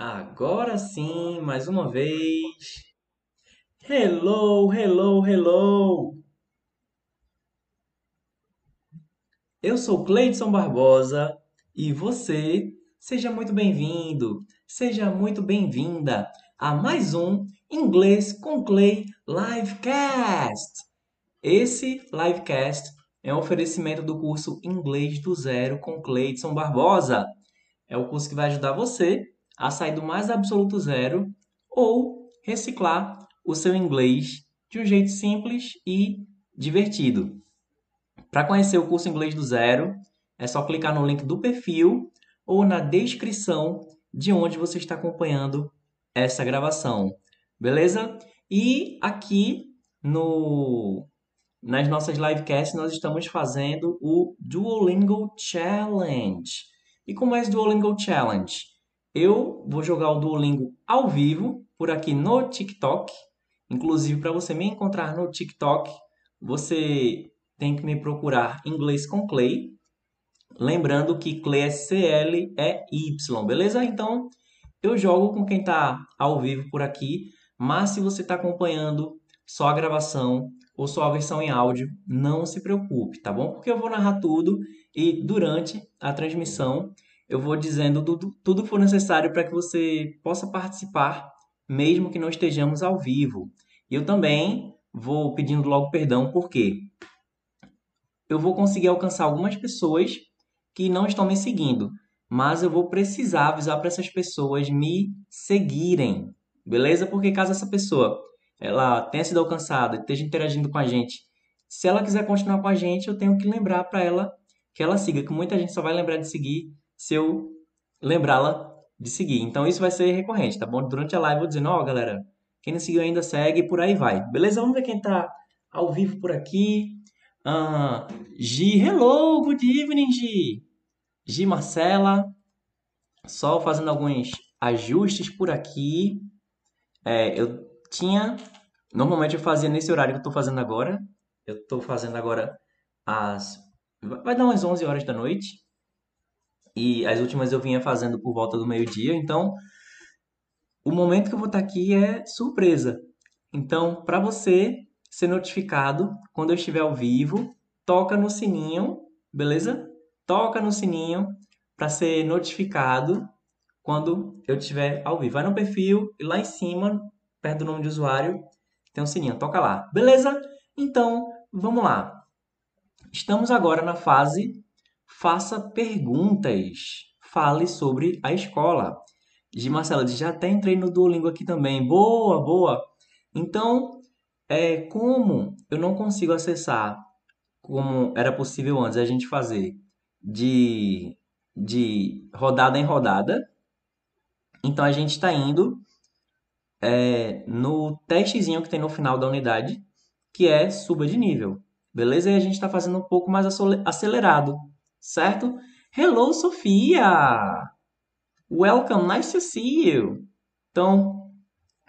Agora sim, mais uma vez. Hello, hello, hello. Eu sou Cleidson Barbosa e você, seja muito bem-vindo, seja muito bem-vinda a mais um Inglês com Clay Livecast. Esse livecast é um oferecimento do curso Inglês do Zero com Cleidson Barbosa. É o curso que vai ajudar você a sair do mais absoluto zero ou reciclar o seu inglês de um jeito simples e divertido. Para conhecer o curso Inglês do Zero, é só clicar no link do perfil ou na descrição de onde você está acompanhando essa gravação. Beleza? E aqui no nas nossas livecasts nós estamos fazendo o Duolingo Challenge. E como é esse Duolingo Challenge? Eu vou jogar o Duolingo ao vivo por aqui no TikTok. Inclusive, para você me encontrar no TikTok, você tem que me procurar inglês com Clay. Lembrando que Clay é C-L-E-Y, beleza? Então, eu jogo com quem está ao vivo por aqui. Mas se você está acompanhando só a gravação ou só a versão em áudio, não se preocupe, tá bom? Porque eu vou narrar tudo e durante a transmissão eu vou dizendo tudo, tudo for necessário para que você possa participar, mesmo que não estejamos ao vivo. E eu também vou pedindo logo perdão, porque eu vou conseguir alcançar algumas pessoas que não estão me seguindo, mas eu vou precisar avisar para essas pessoas me seguirem, beleza? Porque caso essa pessoa ela tenha sido alcançada, esteja interagindo com a gente, se ela quiser continuar com a gente, eu tenho que lembrar para ela que ela siga, que muita gente só vai lembrar de seguir se eu lembrá-la de seguir. Então isso vai ser recorrente, tá bom? Durante a live eu vou dizendo, ó, oh, galera, quem não seguiu ainda segue por aí vai. Beleza? Vamos ver quem tá ao vivo por aqui. Uh, Gi, hello, good evening, Gi. Gi Marcela, só fazendo alguns ajustes por aqui. É, eu tinha, normalmente eu fazia nesse horário que eu tô fazendo agora. Eu tô fazendo agora às, vai dar umas 11 horas da noite. E as últimas eu vinha fazendo por volta do meio-dia. Então, o momento que eu vou estar aqui é surpresa. Então, para você ser notificado quando eu estiver ao vivo, toca no sininho, beleza? Toca no sininho para ser notificado quando eu estiver ao vivo. Vai no perfil e lá em cima, perto do nome de usuário, tem um sininho. Toca lá, beleza? Então, vamos lá. Estamos agora na fase faça perguntas. Fale sobre a escola. De Marcela, já até entrei no Duolingo aqui também. Boa, boa. Então, é, como eu não consigo acessar como era possível antes a gente fazer de, de rodada em rodada, então a gente está indo é, no testezinho que tem no final da unidade, que é suba de nível. Beleza? E a gente está fazendo um pouco mais acelerado certo? Hello, Sofia! Welcome, nice to see you! Então,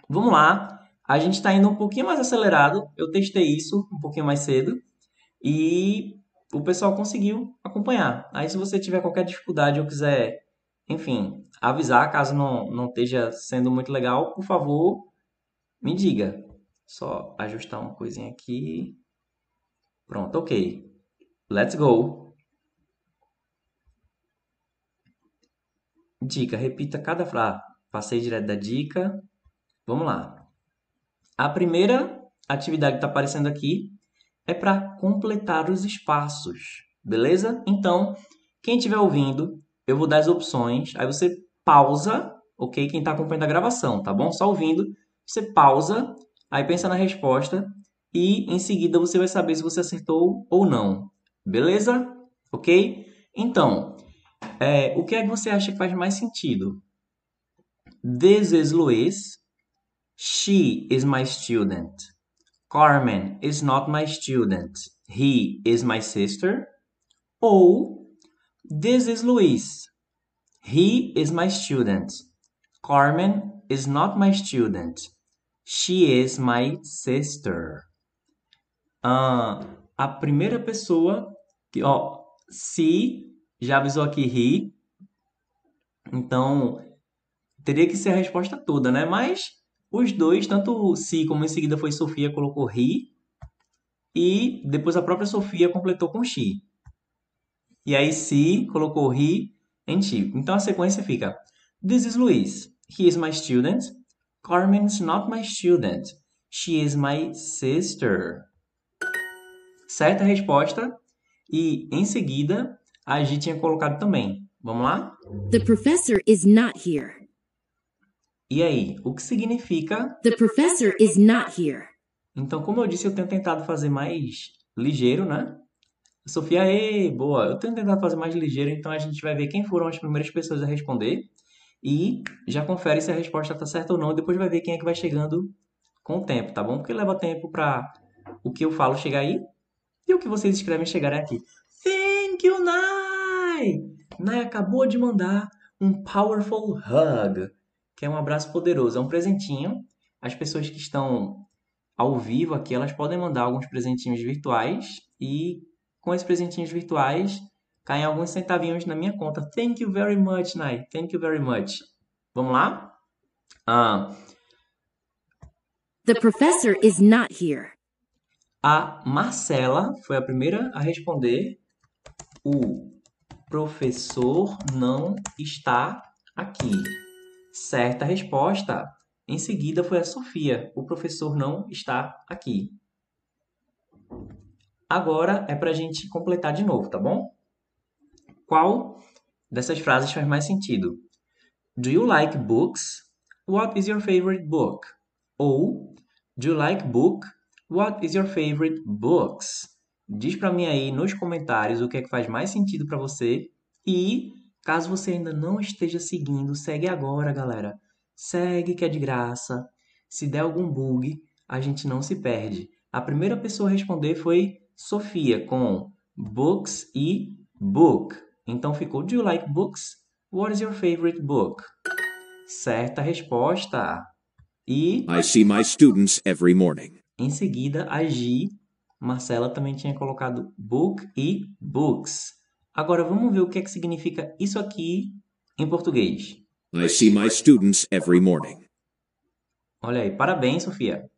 vamos lá. A gente está indo um pouquinho mais acelerado. Eu testei isso um pouquinho mais cedo e o pessoal conseguiu acompanhar. Aí, se você tiver qualquer dificuldade ou quiser, enfim, avisar caso não, não esteja sendo muito legal, por favor, me diga. Só ajustar uma coisinha aqui. Pronto, ok. Let's go! Dica, repita cada frase. Ah, passei direto da dica. Vamos lá. A primeira atividade que está aparecendo aqui é para completar os espaços, beleza? Então, quem estiver ouvindo, eu vou dar as opções, aí você pausa, ok? Quem está acompanhando a gravação, tá bom? Só ouvindo, você pausa, aí pensa na resposta e em seguida você vai saber se você acertou ou não, beleza? Ok? Então, é, o que é que você acha que faz mais sentido? This is Luis. She is my student. Carmen is not my student. He is my sister. Ou This is Luis. He is my student. Carmen is not my student. She is my sister. Ah, a primeira pessoa que, ó, se já avisou aqui ri. Então, teria que ser a resposta toda, né? Mas os dois, tanto Si como em seguida foi Sofia, colocou He. E depois a própria Sofia completou com She. E aí Si colocou He and She. Então a sequência fica: This is Luis. He is my student. Carmen's not my student. She is my sister. Certa resposta. E em seguida, a Gi tinha colocado também. Vamos lá? The professor is not here. E aí, o que significa? The professor is not here. Então, como eu disse, eu tenho tentado fazer mais ligeiro, né? Sofia, ei, boa. Eu tenho tentado fazer mais ligeiro, então a gente vai ver quem foram as primeiras pessoas a responder e já confere se a resposta está certa ou não. E depois vai ver quem é que vai chegando com o tempo, tá bom? Porque leva tempo para o que eu falo chegar aí e o que vocês escrevem chegar aqui. Thank you, Nai! Nai acabou de mandar um powerful hug, que é um abraço poderoso, é um presentinho. As pessoas que estão ao vivo aqui, elas podem mandar alguns presentinhos virtuais e com esses presentinhos virtuais caem alguns centavinhos na minha conta. Thank you very much, Nai. Thank you very much. Vamos lá? Ah, The professor is not here. a Marcela foi a primeira a responder. O professor não está aqui. Certa resposta. Em seguida foi a Sofia. O professor não está aqui. Agora é para a gente completar de novo, tá bom? Qual dessas frases faz mais sentido? Do you like books? What is your favorite book? Ou Do you like book? What is your favorite books? Diz para mim aí nos comentários o que é que faz mais sentido para você e caso você ainda não esteja seguindo, segue agora, galera. Segue que é de graça. Se der algum bug, a gente não se perde. A primeira pessoa a responder foi Sofia com books e book. Então ficou Do you like books? What is your favorite book? Certa resposta. E I see my students every morning. em seguida a Gi, Marcela também tinha colocado book e books. Agora vamos ver o que é que significa isso aqui em português. I see my students every morning. Olha aí, parabéns, Sofia.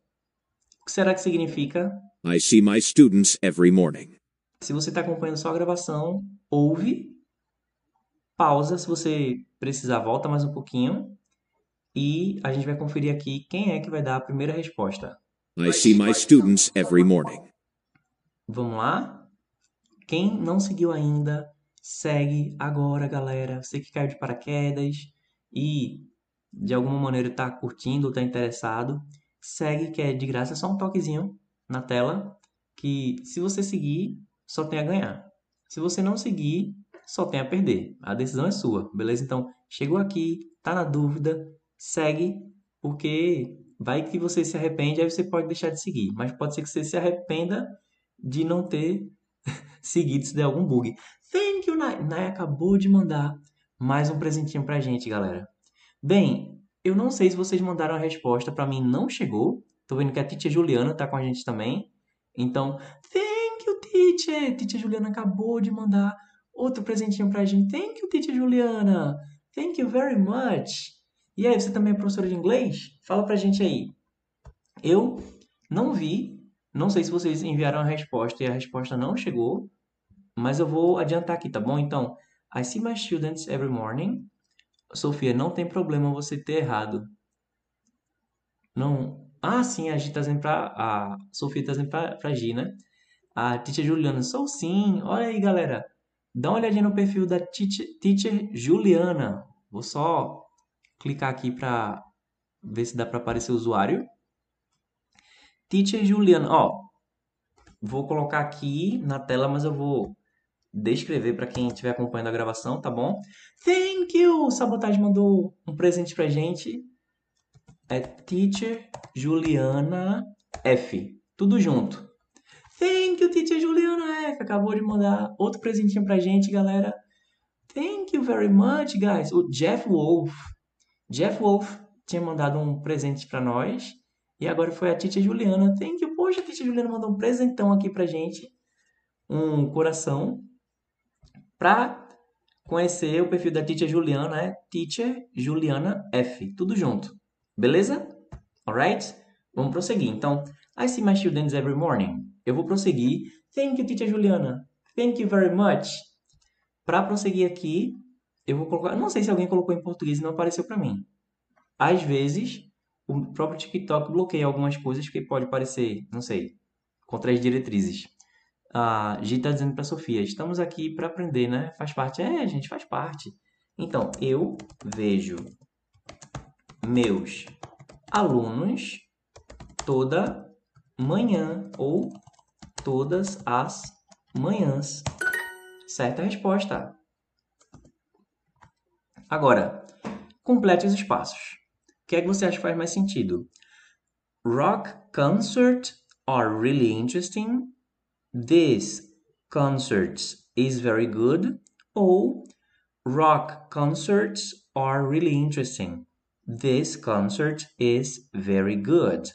O que será que significa? I see my students every morning. Se você está acompanhando só a gravação, ouve, pausa, se você precisar, volta mais um pouquinho e a gente vai conferir aqui quem é que vai dar a primeira resposta. I see my students every morning. Vamos lá? Quem não seguiu ainda, segue agora, galera. Você que caiu de paraquedas e de alguma maneira está curtindo ou está interessado, segue que é de graça, é só um toquezinho na tela que se você seguir, só tem a ganhar. Se você não seguir, só tem a perder. A decisão é sua, beleza? Então, chegou aqui, tá na dúvida, segue, porque vai que você se arrepende, aí você pode deixar de seguir. Mas pode ser que você se arrependa de não ter seguido se der algum bug. Thank you, Nai. Nai acabou de mandar mais um presentinho pra gente, galera. Bem, eu não sei se vocês mandaram a resposta, pra mim não chegou. Tô vendo que a Titia Juliana tá com a gente também. Então, thank you, Titia. Titia Juliana acabou de mandar outro presentinho pra gente. Thank you, Titia Juliana. Thank you very much. E aí, você também é professora de inglês? Fala pra gente aí. Eu não vi, não sei se vocês enviaram a resposta e a resposta não chegou, mas eu vou adiantar aqui, tá bom? Então, I see my students every morning. Sofia, não tem problema você ter errado. Não. Ah, sim, a Gi tá dizendo pra. A Sofia tá dizendo pra, pra Gi, né? A Teacher Juliana, sou sim. Olha aí, galera. Dá uma olhadinha no perfil da Teacher, teacher Juliana. Vou só clicar aqui para ver se dá para aparecer o usuário. Teacher Juliana, ó, vou colocar aqui na tela, mas eu vou descrever para quem estiver acompanhando a gravação, tá bom? Thank you! Sabotage mandou um presente pra gente. É Teacher Juliana F. Tudo junto. Thank you, Teacher Juliana F. Acabou de mandar outro presentinho pra gente, galera. Thank you very much, guys. O Jeff Wolf. Jeff Wolf tinha mandado um presente para nós. E agora foi a Titia Juliana. Thank you. Poxa, a Titia Juliana mandou um presentão aqui pra gente. Um coração. Pra conhecer o perfil da Teacher Juliana, é Teacher Juliana F, tudo junto. Beleza? Alright? Vamos prosseguir. Então, I see my students every morning. Eu vou prosseguir. Thank you, Teacher Juliana. Thank you very much. Para prosseguir aqui, eu vou colocar. Não sei se alguém colocou em português e não apareceu para mim. Às vezes, o próprio TikTok bloqueia algumas coisas que pode parecer, não sei, contra as diretrizes. A Gi está dizendo para Sofia: estamos aqui para aprender, né? Faz parte. É, gente, faz parte. Então, eu vejo meus alunos toda manhã ou todas as manhãs. Certa resposta. Agora, complete os espaços. O que é que você acha que faz mais sentido? Rock concert are really interesting. This concert is very good. Ou rock concerts are really interesting. This concert is very good.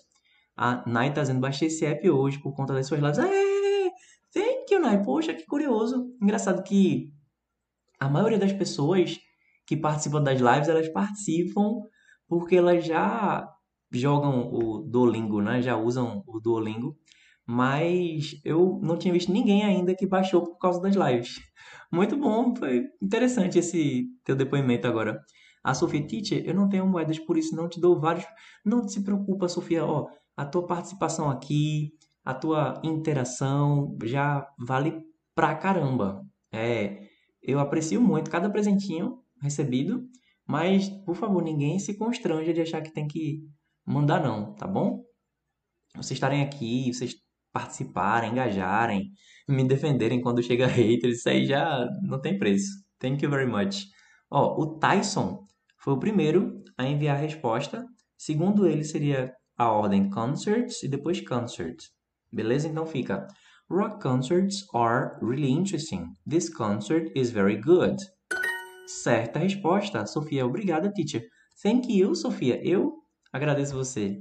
A Nai tá baixei esse app hoje por conta das suas lives. É, thank you, Nai. Poxa, que curioso. Engraçado que a maioria das pessoas que participam das lives, elas participam porque elas já jogam o Duolingo, né? Já usam o Duolingo. Mas eu não tinha visto ninguém ainda que baixou por causa das lives. Muito bom, foi interessante esse teu depoimento agora. A Sofia, teacher, eu não tenho moedas, por isso não te dou vários. Não se preocupa, Sofia, ó, a tua participação aqui, a tua interação já vale pra caramba. É, eu aprecio muito cada presentinho recebido, mas, por favor, ninguém se constranja de achar que tem que mandar não, tá bom? Vocês estarem aqui, vocês participarem, engajarem, me defenderem quando chega haters, isso aí já não tem preço. Thank you very much. Ó, o Tyson foi o primeiro a enviar a resposta. Segundo ele, seria a ordem concerts e depois concerts. Beleza? Então fica Rock concerts are really interesting. This concert is very good. Certa resposta. Sofia, obrigada, teacher. Thank you, Sofia. Eu agradeço você.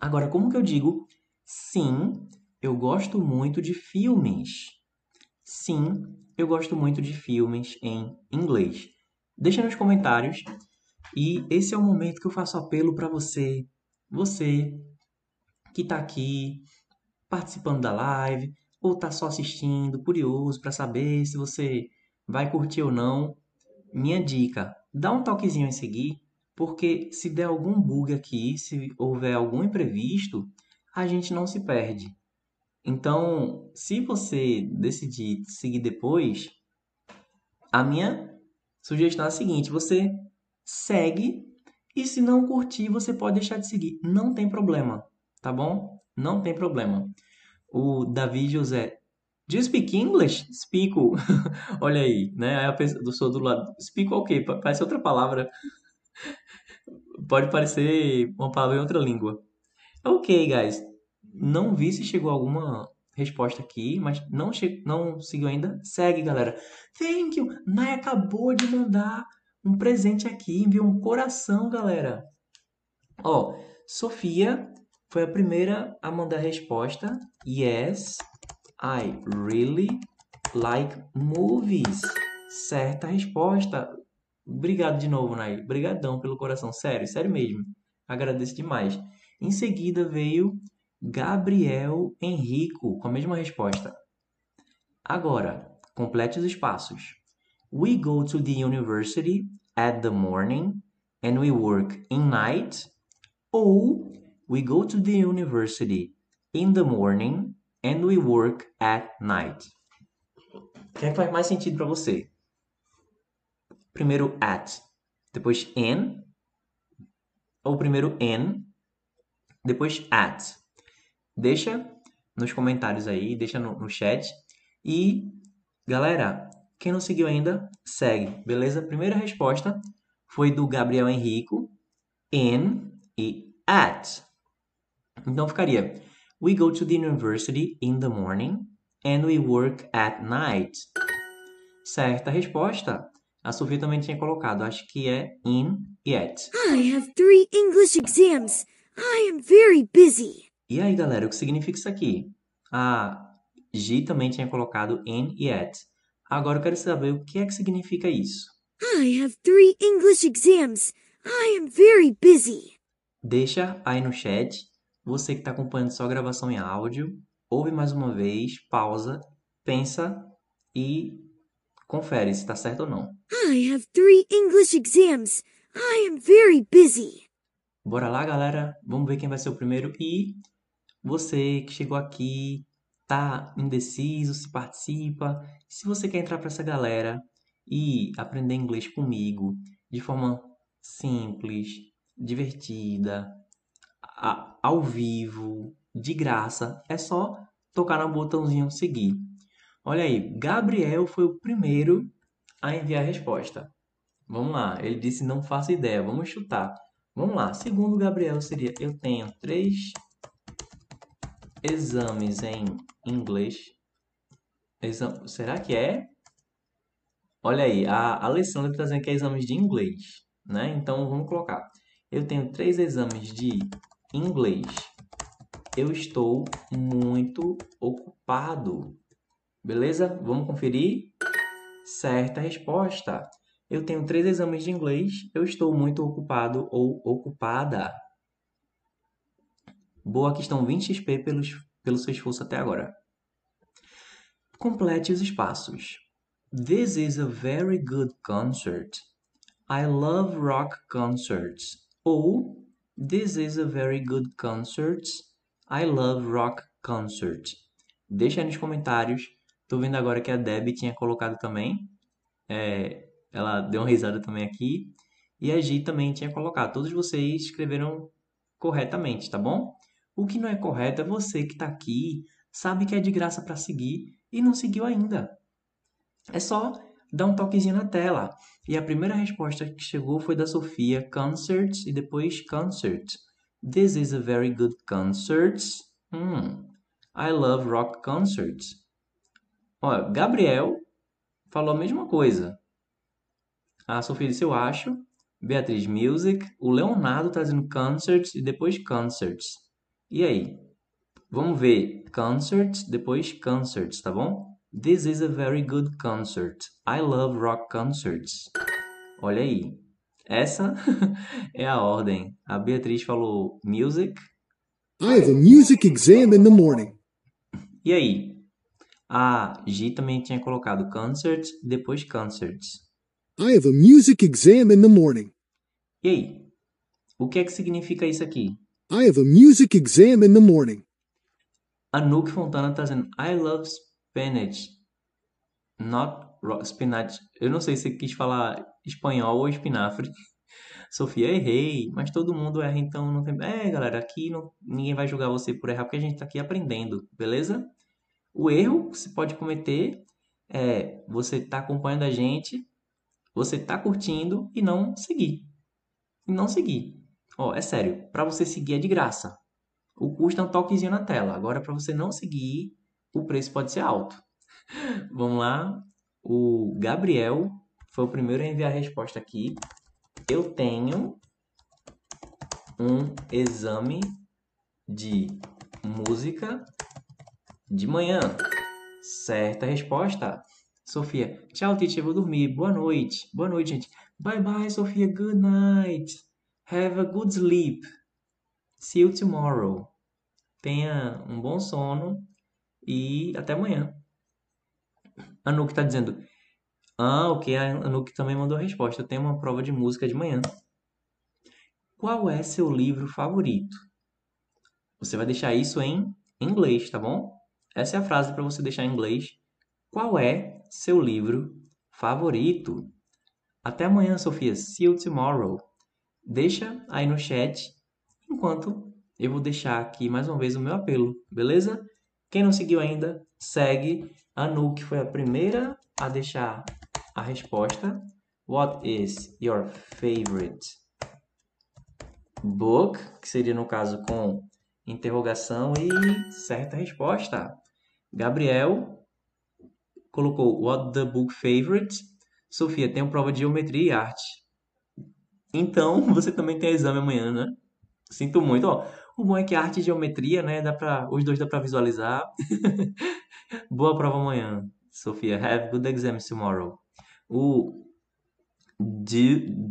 Agora, como que eu digo? Sim, eu gosto muito de filmes. Sim, eu gosto muito de filmes em inglês. Deixa nos comentários. E esse é o momento que eu faço apelo para você, você que está aqui participando da live ou está só assistindo, curioso para saber se você vai curtir ou não. Minha dica, dá um toquezinho em seguir, porque se der algum bug aqui, se houver algum imprevisto, a gente não se perde. Então, se você decidir seguir depois, a minha sugestão é a seguinte: você segue e se não curtir, você pode deixar de seguir. Não tem problema, tá bom? Não tem problema. O Davi José Do you speak English? Speak. Olha aí, né? Aí a pessoa do, do lado. Speak o quê? Parece outra palavra. Pode parecer uma palavra em outra língua. Ok, guys. Não vi se chegou alguma resposta aqui, mas não, che não seguiu ainda. Segue, galera. Thank you. Nai acabou de mandar um presente aqui, enviou um coração, galera. Ó, Sofia foi a primeira a mandar a resposta. Yes, I really like movies. Certa resposta. Obrigado de novo, Nai. Obrigadão pelo coração. Sério, sério mesmo. Agradeço demais. Em seguida veio Gabriel Henrico com a mesma resposta. Agora, complete os espaços. We go to the university at the morning and we work in night. Ou we go to the university in the morning and we work at night. O que é que faz mais sentido para você? Primeiro at, depois in, ou primeiro in, depois at. Deixa nos comentários aí, deixa no, no chat. E, galera, quem não seguiu ainda, segue, beleza? Primeira resposta foi do Gabriel Henrico, in e at. Então ficaria: We go to the university in the morning and we work at night. Certa resposta. A Sofia também tinha colocado, acho que é in e at. I have three English exams. I am very busy. E aí, galera, o que significa isso aqui? A Gi também tinha colocado in e at. Agora eu quero saber o que é que significa isso. I have three English exams. I am very busy. Deixa aí no chat, você que está acompanhando só a gravação em áudio, ouve mais uma vez, pausa, pensa e confere se está certo ou não. I have three English exams. I am very busy. Bora lá, galera. Vamos ver quem vai ser o primeiro. E você que chegou aqui, tá indeciso, se participa. Se você quer entrar para essa galera e aprender inglês comigo de forma simples, divertida, a- ao vivo, de graça, é só tocar no botãozinho seguir. Olha aí, Gabriel foi o primeiro a enviar a resposta. Vamos lá, ele disse não faço ideia, vamos chutar. Vamos lá, segundo Gabriel seria eu tenho três exames em inglês. Será que é? Olha aí, a Alessandra está dizendo que é exames de inglês, né? Então vamos colocar. Eu tenho três exames de inglês. Eu estou muito ocupado. Beleza? Vamos conferir? Certa resposta. Eu tenho três exames de inglês. Eu estou muito ocupado ou ocupada. Boa, aqui estão 20 XP pelos, pelo seu esforço até agora. Complete os espaços. This is a very good concert. I love rock concerts. Ou This is a very good concert. I love rock concerts. Deixa aí nos comentários. Tô vendo agora que a Deb tinha colocado também. É, ela deu uma risada também aqui. E a Gi também tinha colocado. Todos vocês escreveram corretamente, tá bom? O que não é correto é você que está aqui, sabe que é de graça para seguir e não seguiu ainda. É só dar um toquezinho na tela. E a primeira resposta que chegou foi da Sofia, concert e depois concert. This is a very good concert. Hmm. I love rock concerts. Olha, Gabriel falou a mesma coisa. A Sofia disse eu acho. Beatriz Music. O Leonardo está dizendo concerts e depois concerts. E aí? Vamos ver concerts, depois concerts, tá bom? This is a very good concert. I love rock concerts. Olha aí. Essa é a ordem. A Beatriz falou music. I have a music exam in the morning. E aí? A Gi também tinha colocado concerts, depois concerts. I have a music exam in the morning. E aí? O que é que significa isso aqui? I have a music exam in the morning. A Nuke Fontana está dizendo I love spinach. Not spinach. Eu não sei se quis falar espanhol ou espinafre. Sofia, errei, mas todo mundo erra, então não tem. É, galera, aqui não... ninguém vai julgar você por errar, porque a gente está aqui aprendendo, beleza? O erro que você pode cometer é você tá acompanhando a gente, você tá curtindo e não seguir. E não seguir. Ó, é sério, para você seguir é de graça. O custo é um toquezinho na tela. Agora, para você não seguir, o preço pode ser alto. Vamos lá. O Gabriel foi o primeiro a enviar a resposta aqui. Eu tenho um exame de música de manhã. Certa resposta. Sofia, tchau, teacher, vou dormir. Boa noite. Boa noite, gente. Bye bye, Sofia. Good night. Have a good sleep. See you tomorrow. Tenha um bom sono e até amanhã. A Nuke está dizendo. Ah, ok. A Nuke também mandou a resposta. Eu tenho uma prova de música de manhã. Qual é seu livro favorito? Você vai deixar isso em inglês, tá bom? Essa é a frase para você deixar em inglês. Qual é seu livro favorito? Até amanhã, Sofia. See you tomorrow. Deixa aí no chat enquanto eu vou deixar aqui mais uma vez o meu apelo, beleza? Quem não seguiu ainda, segue. A Nuke foi a primeira a deixar a resposta. What is your favorite book? Que seria no caso com interrogação e certa resposta. Gabriel colocou what the book favorite. Sofia tem prova de geometria e arte. Então, você também tem exame amanhã, né? Sinto muito, ó. O bom é que arte e geometria, né, dá para os dois dá para visualizar. Boa prova amanhã. Sofia, have good exams tomorrow. O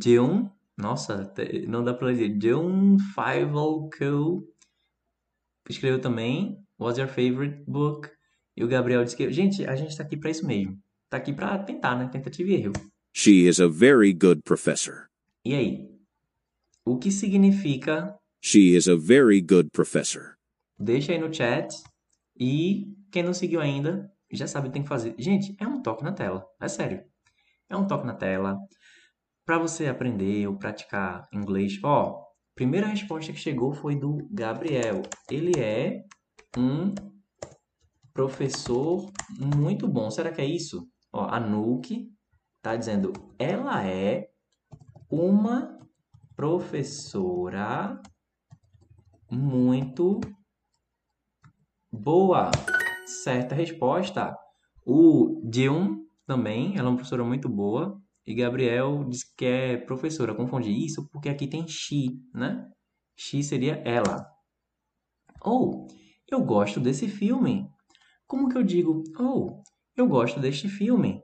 Jun, nossa, não dá pra ler. Jun Fivelco escreveu também. What's your favorite book? E o Gabriel disse que, gente, a gente tá aqui pra isso mesmo. Tá aqui pra tentar, né? Tentativa e erro. She is a very good professor. E aí? O que significa? She is a very good professor. Deixa aí no chat. E quem não seguiu ainda, já sabe o que tem que fazer. Gente, é um toque na tela. É sério. É um toque na tela. Para você aprender ou praticar inglês. Ó, primeira resposta que chegou foi do Gabriel. Ele é um professor muito bom. Será que é isso? Ó, a Nuke tá dizendo, ela é uma professora muito boa. Certa resposta. O Dion também, ela é uma professora muito boa. E Gabriel diz que é professora. Confundi isso porque aqui tem she, né? She seria ela. Ou, eu gosto desse filme. Como que eu digo, oh, eu gosto deste filme?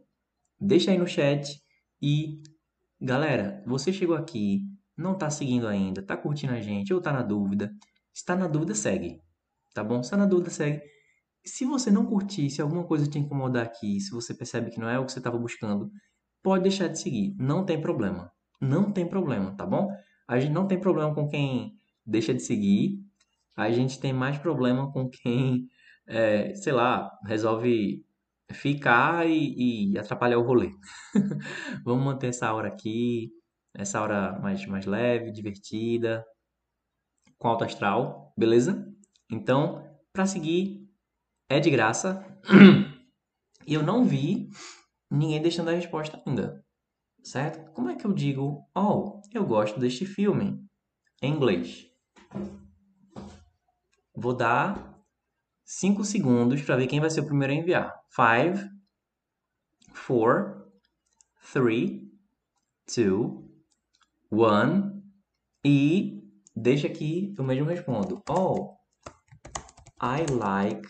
Deixa aí no chat e, galera, você chegou aqui, não está seguindo ainda, está curtindo a gente ou está na dúvida? Está na dúvida, segue, tá bom? Está na dúvida, segue. Se você não curtir, se alguma coisa te incomodar aqui, se você percebe que não é o que você estava buscando, pode deixar de seguir, não tem problema. Não tem problema, tá bom? A gente não tem problema com quem deixa de seguir, a gente tem mais problema com quem, é, sei lá, resolve ficar e, e atrapalhar o rolê. Vamos manter essa hora aqui, essa hora mais, mais leve, divertida, com alto astral, beleza? Então, para seguir, é de graça. E eu não vi ninguém deixando a resposta ainda, certo? Como é que eu digo, oh, eu gosto deste filme, em inglês? Vou dar 5 segundos para ver quem vai ser o primeiro a enviar. 5, 4, 3, 2, 1 e deixa aqui, eu mesmo respondo. Oh, I like.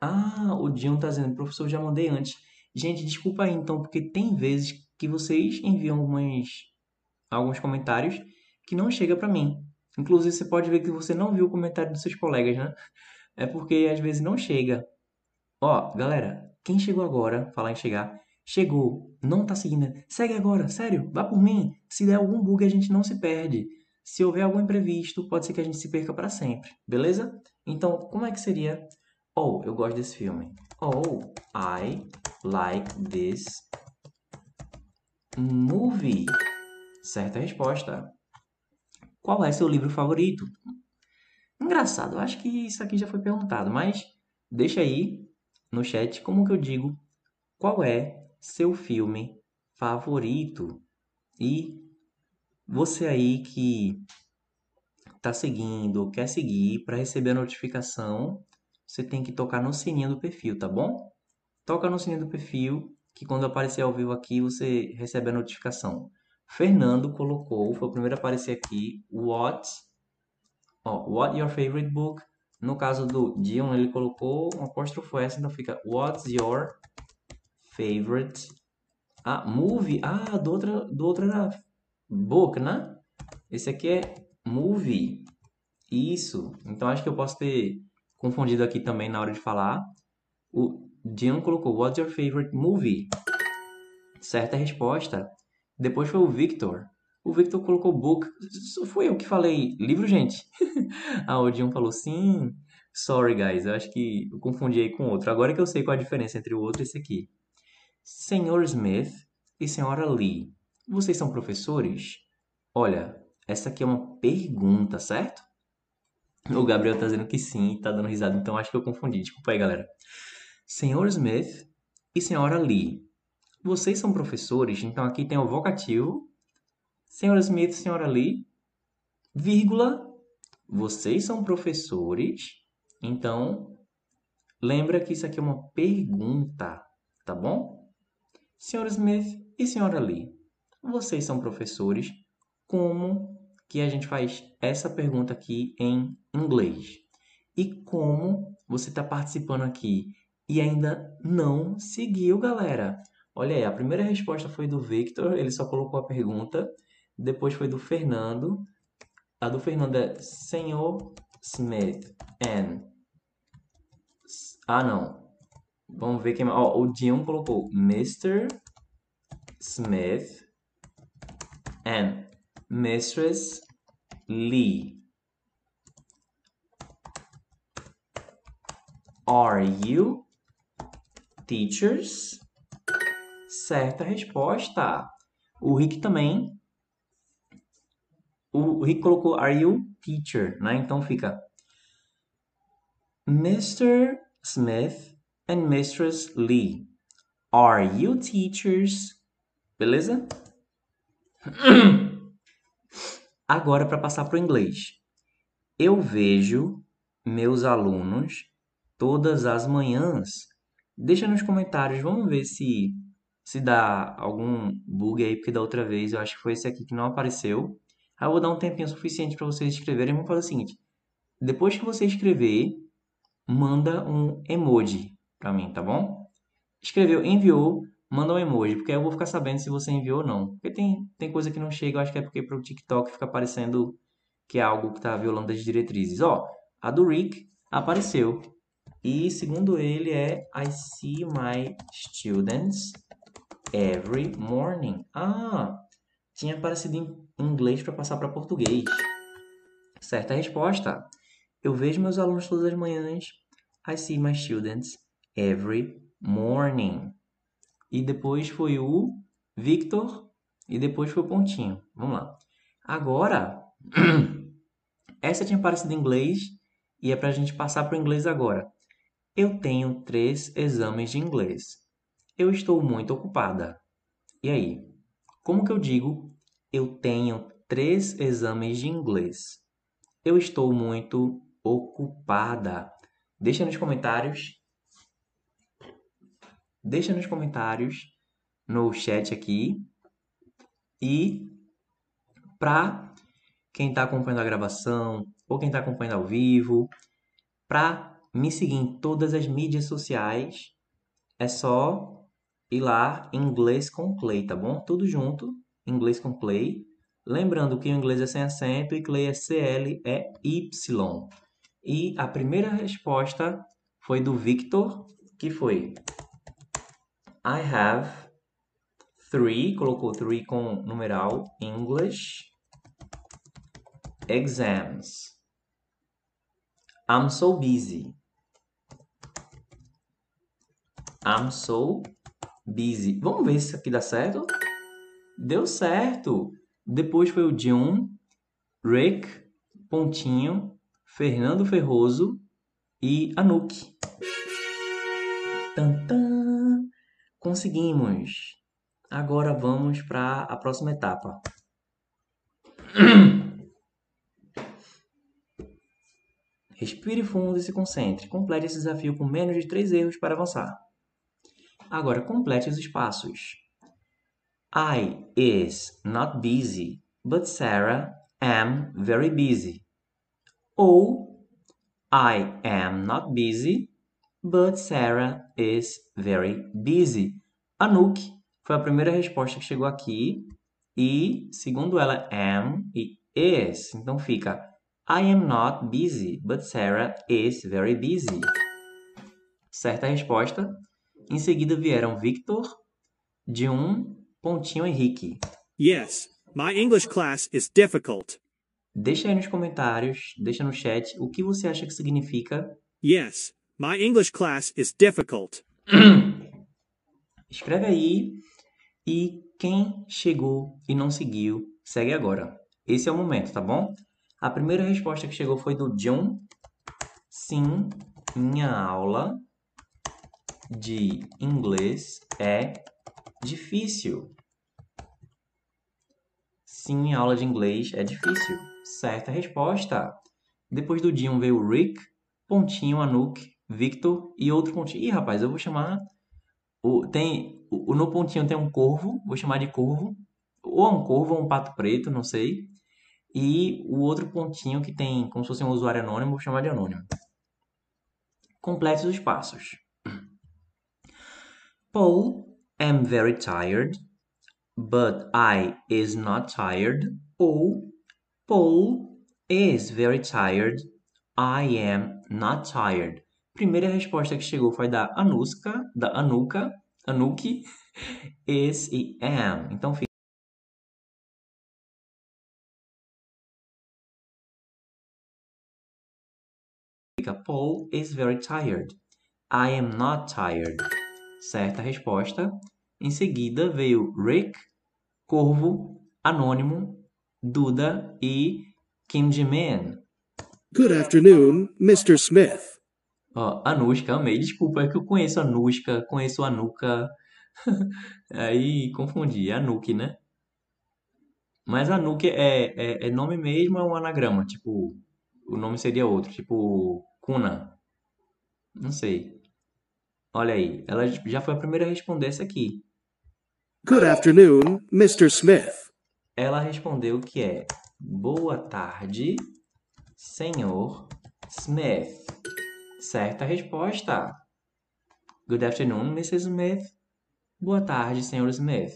Ah, o Dion tá dizendo, professor, já mandei antes. Gente, desculpa aí então, porque tem vezes que vocês enviam algumas, alguns comentários que não chega para mim. Inclusive, você pode ver que você não viu o comentário dos seus colegas, né? É porque às vezes não chega. Ó, galera, quem chegou agora, falar em chegar, chegou, não tá seguindo, segue agora, sério, vá por mim. Se der algum bug, a gente não se perde. Se houver algum imprevisto, pode ser que a gente se perca para sempre, beleza? Então, como é que seria? Oh, eu gosto desse filme. Oh, I like this movie. Certa resposta. Qual é seu livro favorito? Engraçado, acho que isso aqui já foi perguntado, mas deixa aí no chat como que eu digo qual é seu filme favorito. E você aí que está seguindo, quer seguir para receber a notificação, você tem que tocar no sininho do perfil, tá bom? Toca no sininho do perfil que quando aparecer ao vivo aqui você recebe a notificação. Fernando colocou, foi o primeiro a aparecer aqui, what, what your favorite book. No caso do Dion, ele colocou um apóstrofo S, então fica what's your favorite ah, movie. Ah, do outro, do outro era book, né? Esse aqui é movie. Isso. Então acho que eu posso ter confundido aqui também na hora de falar. O Dion colocou what's your favorite movie? Certa resposta. Depois foi o Victor. O Victor colocou book. Fui eu que falei livro, gente. ah, o Dion falou sim. Sorry, guys. Eu acho que eu confundi aí com outro. Agora que eu sei qual a diferença entre o outro e esse aqui. Senhor Smith e senhora Lee, vocês são professores? Olha, essa aqui é uma pergunta, certo? O Gabriel tá dizendo que sim, tá dando risada, então acho que eu confundi. Desculpa aí, galera. Senhor Smith e senhora Lee, vocês são professores, então aqui tem o vocativo. Senhora Smith, senhora Lee, vírgula, vocês são professores. Então, lembra que isso aqui é uma pergunta, tá bom? Senhora Smith e senhora Lee, vocês são professores. Como que a gente faz essa pergunta aqui em inglês? E como você está participando aqui e ainda não seguiu, galera? Olha aí, a primeira resposta foi do Victor, ele só colocou a pergunta. Depois foi do Fernando. A do Fernando é Senhor Smith and... Ah, não. Vamos ver quem... Ó, o Dion colocou Mr. Smith and Mistress Lee. Are you teachers? Certa resposta. O Rick também. O Rick colocou Are you teacher? Né? Então fica Mr. Smith and Mistress Lee. Are you teachers? Beleza? Agora para passar para o inglês. Eu vejo meus alunos todas as manhãs. Deixa nos comentários, vamos ver se se dá algum bug aí, porque da outra vez eu acho que foi esse aqui que não apareceu. Aí eu vou dar um tempinho suficiente para vocês escreverem. Vamos fazer o seguinte: depois que você escrever, manda um emoji para mim, tá bom? Escreveu, enviou, manda um emoji, porque aí eu vou ficar sabendo se você enviou ou não. Porque tem, tem coisa que não chega, eu acho que é porque para o TikTok fica aparecendo que é algo que está violando as diretrizes. Ó, a do Rick apareceu. E segundo ele é I see my students every morning. Ah, tinha aparecido em inglês para passar para português. Certa resposta. Eu vejo meus alunos todas as manhãs. I see my students every morning. E depois foi o Victor e depois foi o pontinho. Vamos lá. Agora, essa tinha aparecido em inglês e é para a gente passar para o inglês agora. Eu tenho três exames de inglês. Eu estou muito ocupada. E aí? Como que eu digo eu tenho três exames de inglês? Eu estou muito ocupada. Deixa nos comentários. Deixa nos comentários no chat aqui. E para quem está acompanhando a gravação ou quem está acompanhando ao vivo, para me seguir em todas as mídias sociais. É só ir lá em inglês com Clay, tá bom? Tudo junto, inglês com Clay. Lembrando que o inglês é sem acento e Clay é CL, é Y. E a primeira resposta foi do Victor, que foi I have three, colocou three com numeral, English exams. I'm so busy. I'm so busy. Vamos ver se isso aqui dá certo. Deu certo. Depois foi o John, Rick, Pontinho, Fernando Ferroso e Anuk. Tantã. Conseguimos. Agora vamos para a próxima etapa. Respire fundo e se concentre. Complete esse desafio com menos de três erros para avançar. Agora complete os espaços. I is not busy, but Sarah am very busy. Ou I am not busy, but Sarah is very busy. Anouk foi a primeira resposta que chegou aqui e, segundo ela, am e is. Então fica I am not busy, but Sarah is very busy. Certa resposta. Em seguida vieram Victor, de um pontinho Henrique. Yes, my English class is difficult. Deixa aí nos comentários, deixa no chat o que você acha que significa. Yes, my English class is difficult. Escreve aí e quem chegou e não seguiu, segue agora. Esse é o momento, tá bom? A primeira resposta que chegou foi do John. Sim, minha aula de inglês é difícil. Sim, a aula de inglês é difícil. Certa resposta. Depois do Dion veio o Rick, Pontinho, Anouk, Victor e outro pontinho. Ih, rapaz, eu vou chamar. O, tem, o, no pontinho tem um corvo, vou chamar de corvo. Ou é um corvo ou um pato preto, não sei. E o outro pontinho que tem como se fosse um usuário anônimo, vou chamar de anônimo. Complete os passos. Paul, am very tired, but I is not tired. Ou Paul is very tired, I am not tired. Primeira resposta que chegou foi da Anuska, da Anuka, Anuki, is e am. Então fica Paul is very tired. I am not tired. Certa resposta. Em seguida veio Rick, Corvo, Anônimo, Duda e Kim Jimin. Good afternoon, Mr. Smith. Ó, Anushka, amei. Desculpa, é que eu conheço a Anushka, conheço a Anuka. Aí confundi, é Anuki, né? Mas Anuki é, é, é nome mesmo ou é um anagrama? Tipo, o nome seria outro, tipo Kuna. Não sei. Olha aí, ela já foi a primeira a responder essa aqui. Good afternoon, Mr. Smith. Ela respondeu que é Boa tarde, senhor Smith. Certa resposta. Good afternoon, Mrs. Smith. Boa tarde, senhor Smith.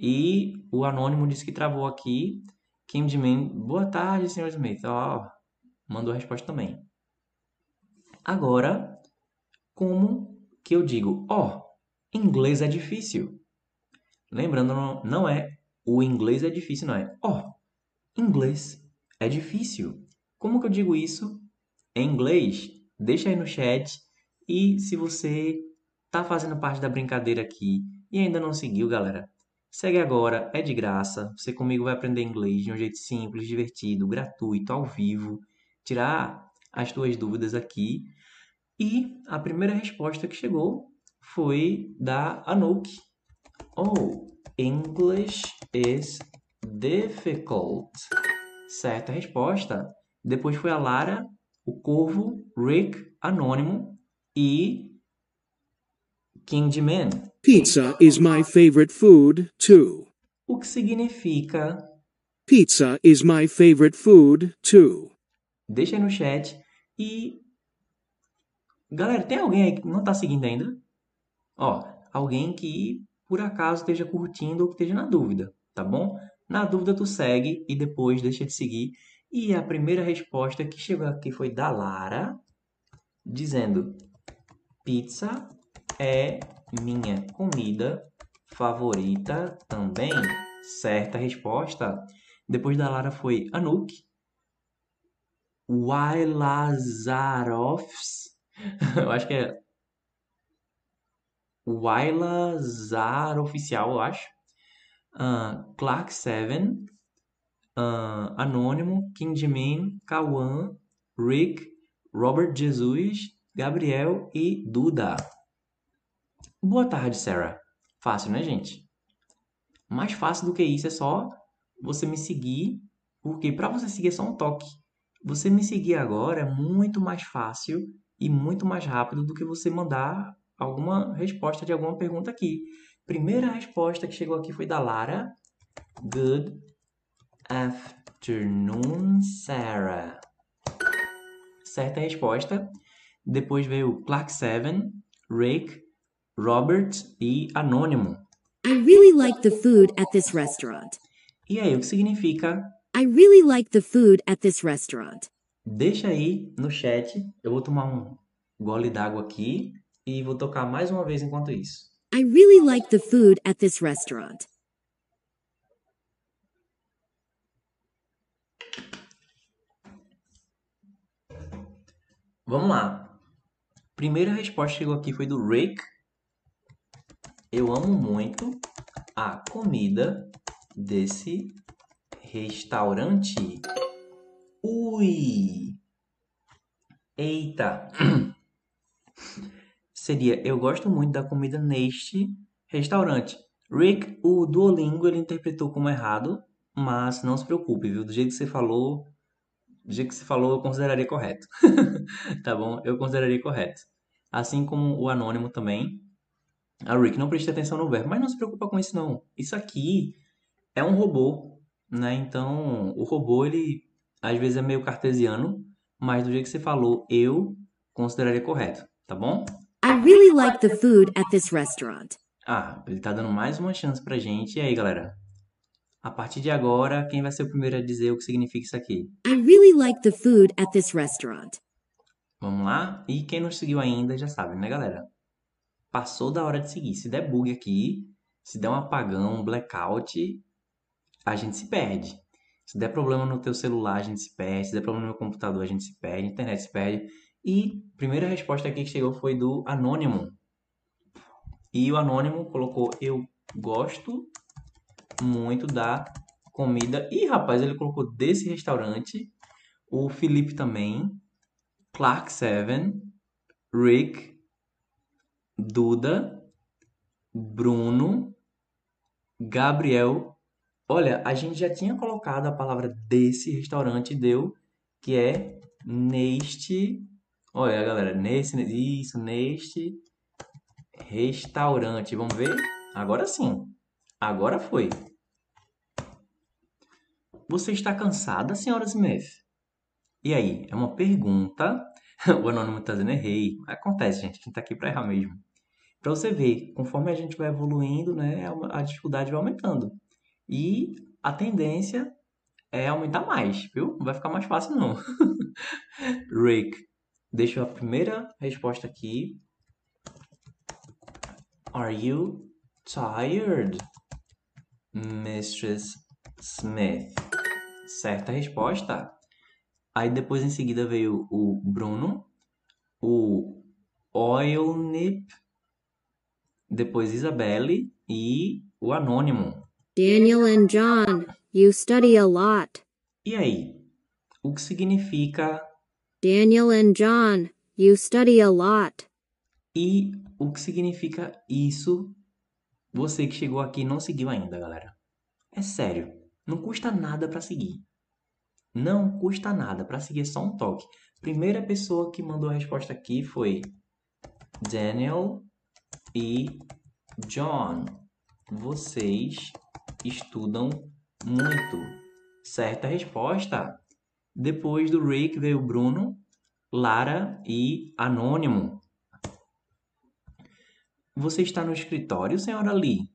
E o anônimo disse que travou aqui. Kim Jimin, boa tarde, senhor Smith. Ó, oh, mandou a resposta também. Agora, como que eu digo, ó, oh, inglês é difícil. Lembrando, não é o inglês é difícil, não é. Ó, oh, inglês é difícil. Como que eu digo isso em inglês? Deixa aí no chat. E se você tá fazendo parte da brincadeira aqui e ainda não seguiu, galera, segue agora, é de graça. Você comigo vai aprender inglês de um jeito simples, divertido, gratuito, ao vivo, tirar as tuas dúvidas aqui. E a primeira resposta que chegou foi da Anouk. Oh, English is difficult. Certa resposta. Depois foi a Lara, o Corvo, Rick, Anônimo e King de Man. Pizza is my favorite food, too. O que significa Pizza is my favorite food, too. Deixa aí no chat e galera, tem alguém aí que não está seguindo ainda? Ó, alguém que por acaso esteja curtindo ou que esteja na dúvida, tá bom? Na dúvida tu segue e depois deixa de seguir. E a primeira resposta que chegou aqui foi da Lara, dizendo: Pizza é minha comida favorita também. Certa resposta. Depois da Lara foi Anuk, Wailazarovs. eu acho que é Wailazar oficial, eu acho. Uh, Clark Seven, uh, Anônimo, King Jimin, Kawan, Rick, Robert Jesus, Gabriel e Duda. Boa tarde, Sarah. Fácil, né, gente? Mais fácil do que isso é só você me seguir, porque para você seguir é só um toque. Você me seguir agora é muito mais fácil e muito mais rápido do que você mandar alguma resposta de alguma pergunta aqui. Primeira resposta que chegou aqui foi da Lara. Good afternoon, Sarah. Certa resposta. Depois veio Clark Seven, Rick, Robert e Anônimo. I really like the food at this restaurant. E aí, o que significa I really like the food at this restaurant. Deixa aí no chat. Eu vou tomar um gole d'água aqui e vou tocar mais uma vez enquanto isso. I really like the food at this restaurant. Vamos lá. Primeira resposta que chegou aqui foi do Rick. Eu amo muito a comida desse Restaurante. Ui! Eita! Seria, eu gosto muito da comida neste restaurante. Rick, o Duolingo, ele interpretou como errado, mas não se preocupe, viu? Do jeito que você falou, do jeito que você falou, eu consideraria correto. tá bom? Eu consideraria correto. Assim como o anônimo também. A Rick, não preste atenção no verbo, mas não se preocupa com isso não. Isso aqui é um robô né? Então, o robô, ele às vezes é meio cartesiano, mas do jeito que você falou, eu consideraria correto. tá bom? I really like the food at this restaurant. Ah, ele tá dando mais uma chance pra gente. E aí, galera? A partir de agora, quem vai ser o primeiro a dizer o que significa isso aqui? I really like the food at this restaurant. Vamos lá? E quem não seguiu ainda já sabe, né, galera? Passou da hora de seguir. Se der bug aqui, se der um apagão, um blackout, a gente se perde. Se der problema no teu celular, a gente se perde. Se der problema no meu computador, a gente se perde. A internet se perde. E a primeira resposta aqui que chegou foi do Anônimo. E o Anônimo colocou: Eu gosto muito da comida. Ih, rapaz, ele colocou desse restaurante. O Felipe também. Clark Seven. Rick. Duda. Bruno. Gabriel. Olha, a gente já tinha colocado a palavra desse restaurante, deu, que é neste. Olha, galera, nesse. Isso, neste restaurante. Vamos ver? Agora sim. Agora foi. Você está cansada, senhora Smith? E aí? É uma pergunta. O anônimo está dizendo errei. Acontece, gente. Gente está aqui para errar mesmo. Para você ver, conforme a gente vai evoluindo, né, a dificuldade vai aumentando. E a tendência é aumentar mais, viu? Não vai ficar mais fácil, não. Rick, deixa a primeira resposta aqui. Are you tired, Mistress Smith? Certa resposta. Aí depois em seguida veio o Bruno, o Oil Nip, depois Isabelle e o Anônimo. Daniel and John, you study a lot. E aí? O que significa Daniel and John, you study a lot. e o que significa isso? Você que chegou aqui e não seguiu ainda, galera. É sério, não custa nada para seguir. Não custa nada para seguir é só um toque. Primeira pessoa que mandou a resposta aqui foi Daniel e John. Vocês estudam muito. Certa resposta. Depois do Rick veio Bruno, Lara e Anônimo. Você está no escritório, senhora Lee?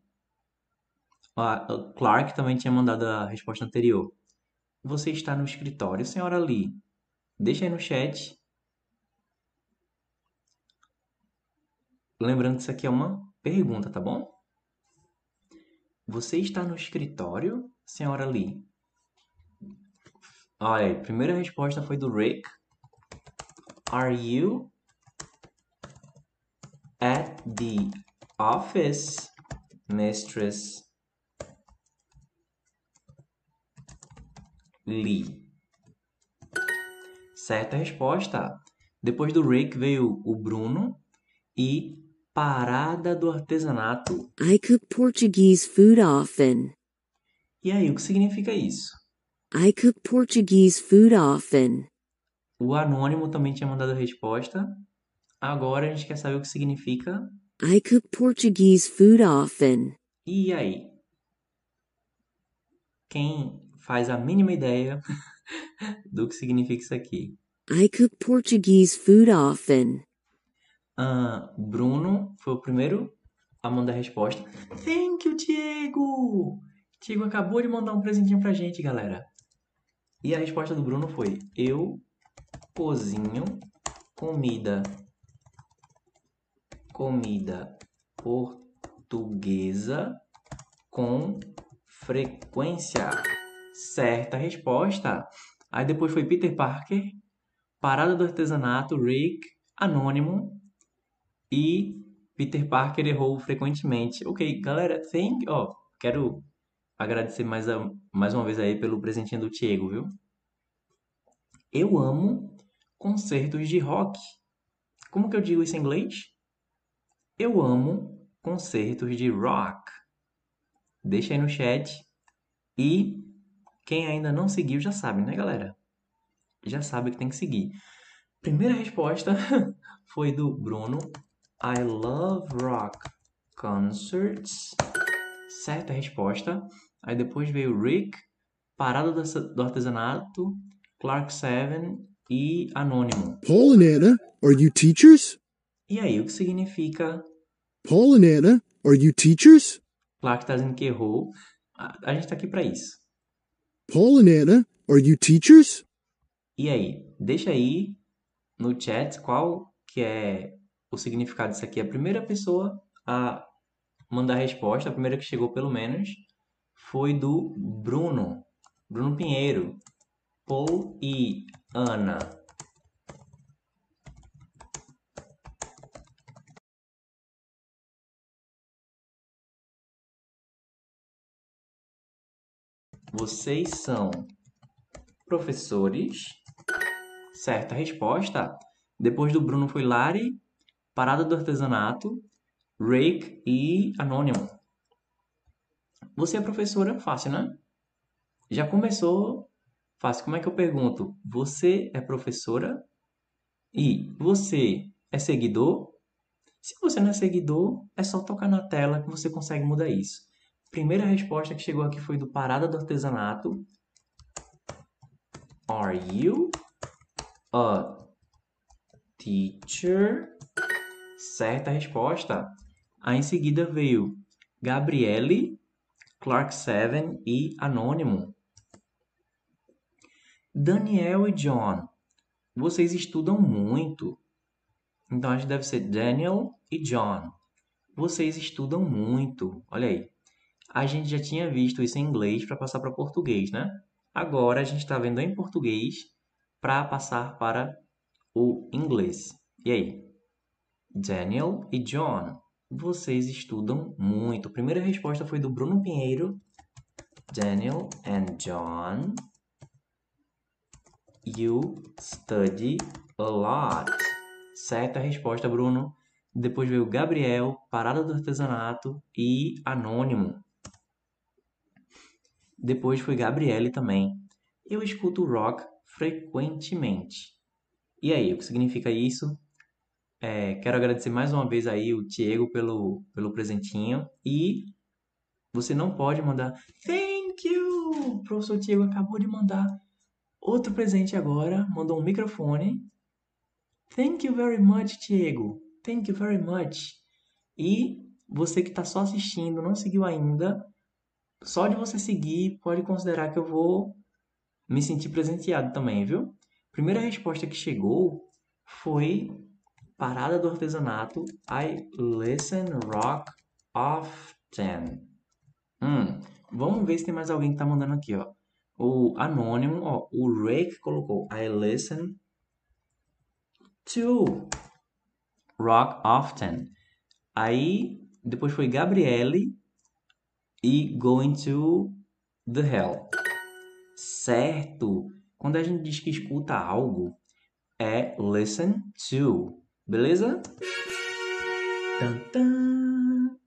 A Clark também tinha mandado a resposta anterior. Você está no escritório, senhora Lee? Deixa aí no chat. Lembrando que isso aqui é uma pergunta, tá bom? Você está no escritório, senhora Lee? Olha aí, primeira resposta foi do Rick. Are you at the office, Mistress Lee? Certa resposta. Depois do Rick veio o Bruno e Parada do artesanato. I cook Portuguese food often. E aí, o que significa isso? I cook Portuguese food often. O anônimo também tinha mandado a resposta. Agora a gente quer saber o que significa. I cook Portuguese food often. E aí? Quem faz a mínima ideia do que significa isso aqui? I cook Portuguese food often. Ah, Bruno foi o primeiro a mandar a resposta. Thank you, Diego! Diego acabou de mandar um presentinho pra gente, galera. E a resposta do Bruno foi: Eu cozinho comida comida portuguesa com frequência. Certa resposta. Aí depois foi Peter Parker, Parada do Artesanato, Rick, Anônimo e Peter Parker errou frequentemente. Ok, galera, thank, ó, quero agradecer mais, a, mais uma vez aí pelo presentinho do Diego, viu? Eu amo concertos de rock. Como que eu digo isso em inglês? Eu amo concertos de rock. Deixa aí no chat. E quem ainda não seguiu já sabe, né, galera? Já sabe que tem que seguir. Primeira resposta foi do Bruno. I love rock concerts. Certa resposta. Aí depois veio Rick, Parada do Artesanato, Clark Seven e Anônimo. Paul and Anna, are you teachers? E aí, o que significa? Paul and Anna, are you teachers? Claro que está dizendo que errou. A, a gente está aqui para isso. Paul and Anna, are you teachers? E aí, deixa aí no chat qual que é o significado disso aqui. A primeira pessoa a mandar a resposta, a primeira que chegou pelo menos, foi do Bruno. Bruno Pinheiro. Paul e Ana. Vocês são professores? Certa resposta. Depois do Bruno foi Lari, Parada do Artesanato, Rake e Anônimo. Você é professora? Fácil, né? Já começou fácil. Como é que eu pergunto? Você é professora? E você é seguidor? Se você não é seguidor, é só tocar na tela que você consegue mudar isso. Primeira resposta que chegou aqui foi do Parada do Artesanato. Are you a teacher? Certa resposta. Aí em seguida veio Gabriele, Clark Seven e Anônimo. Daniel e John, vocês estudam muito. Então acho que deve ser Daniel e John. Vocês estudam muito. Olha aí. A gente já tinha visto isso em inglês para passar para português, né? Agora a gente está vendo em português para passar para o inglês. E aí? Daniel e John, vocês estudam muito. A primeira resposta foi do Bruno Pinheiro. Daniel and John, you study a lot. Certa resposta, Bruno. Depois veio Gabriel, Parada do Artesanato e Anônimo. Depois foi Gabriele também. Eu escuto rock frequentemente. E aí, o que significa isso? É, quero agradecer mais uma vez aí o Diego pelo, pelo presentinho. E você não pode mandar thank you! O professor Diego acabou de mandar outro presente agora. Mandou um microfone. Thank you very much, Diego. Thank you very much. E você que está só assistindo, não seguiu ainda, só de você seguir, pode considerar que eu vou me sentir presenteado também, viu? Primeira resposta que chegou foi Parada do Artesanato. I listen rock often. Hum, vamos ver se tem mais alguém que tá mandando aqui, ó. O anônimo, ó, o Rake colocou I listen to rock often. Aí depois foi Gabriele e going to the hell. Certo. Quando a gente diz que escuta algo, é listen to. Beleza? Tan,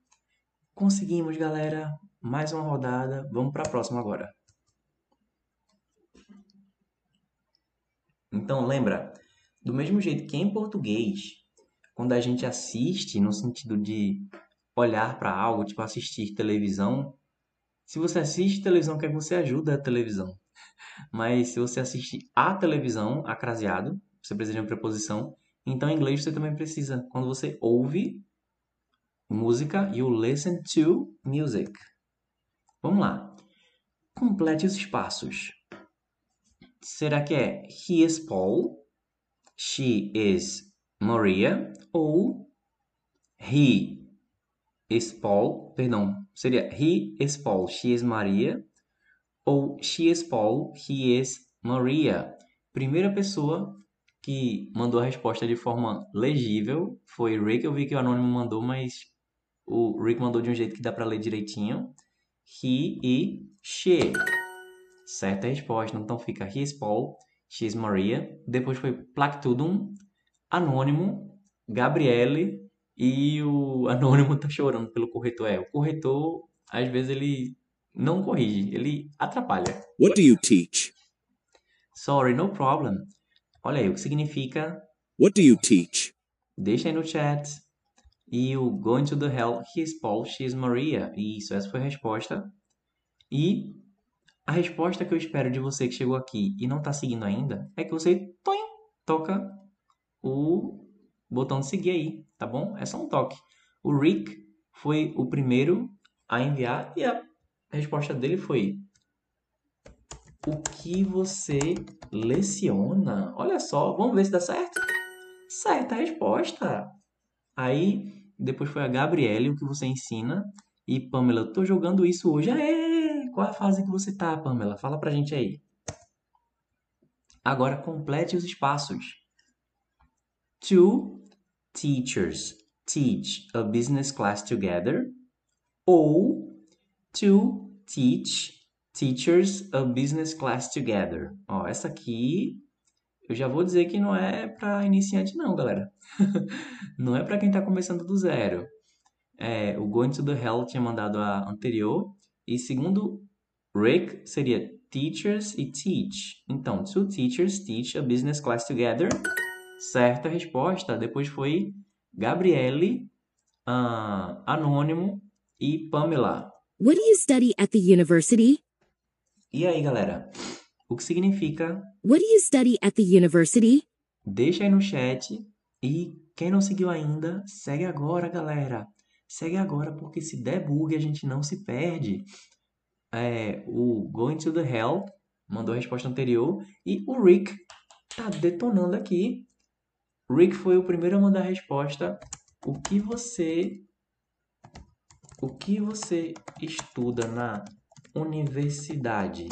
Conseguimos, galera. Mais uma rodada. Vamos para a próxima agora. Então, lembra, do mesmo jeito que em português, quando a gente assiste no sentido de olhar para algo, tipo assistir televisão, se você assiste televisão, quer que você ajuda a televisão. Mas se você assiste a televisão, acraseado, você precisa de uma preposição. Então, em inglês, você também precisa. Quando você ouve música, you listen to music. Vamos lá. Complete os espaços. Será que é he is Paul, she is Maria ou he is Paul, perdão, seria he is Paul, she is Maria ou she is Paul, he is Maria. Primeira pessoa que mandou a resposta de forma legível foi Rick. Eu vi que o anônimo mandou, mas o Rick mandou de um jeito que dá para ler direitinho. He e she. Certa resposta. Então fica he is Paul, she is Maria. Depois foi Plactudum, Anônimo, Gabriele e o Anônimo tá chorando pelo corretor. É, o corretor, às vezes, ele não corrige, ele atrapalha. What do you teach? Sorry, no problem. Olha aí, o que significa What do you teach? Deixa aí no chat. E o Going to the Hell, he is Paul, she is Maria. Isso, essa foi a resposta. E a resposta que eu espero de você que chegou aqui e não está seguindo ainda é que você toim, toca o botão de seguir aí, tá bom? É só um toque. O Rick foi o primeiro a enviar e a resposta dele foi: O que você leciona? Olha só, vamos ver se dá certo? Certa resposta. Aí depois foi a Gabriele, o que você ensina. E Pamela, eu tô jogando isso hoje. Aê! Qual a fase que você tá, Pamela? Fala pra gente aí. Agora complete os espaços. Two teachers teach a business class together. Ou to teach teachers a business class together. Ó, essa aqui eu já vou dizer que não é para iniciante não, galera. não é para quem está começando do zero. É, o Going to the Hell tinha mandado a anterior e segundo Rick seria teachers e teach. Então, two teachers teach a business class together. Certa resposta. Depois foi Gabriele, uh, Anônimo e Pamela. What do you study at the university? E aí, galera? O que significa? What do you study at the university? Deixa aí no chat. E quem não seguiu ainda, segue agora, galera. Segue agora, porque se der bug, a gente não se perde é, o Going to the Hell mandou a resposta anterior e o Rick tá detonando aqui. Rick foi o primeiro a mandar a resposta. O que você o que você estuda na universidade?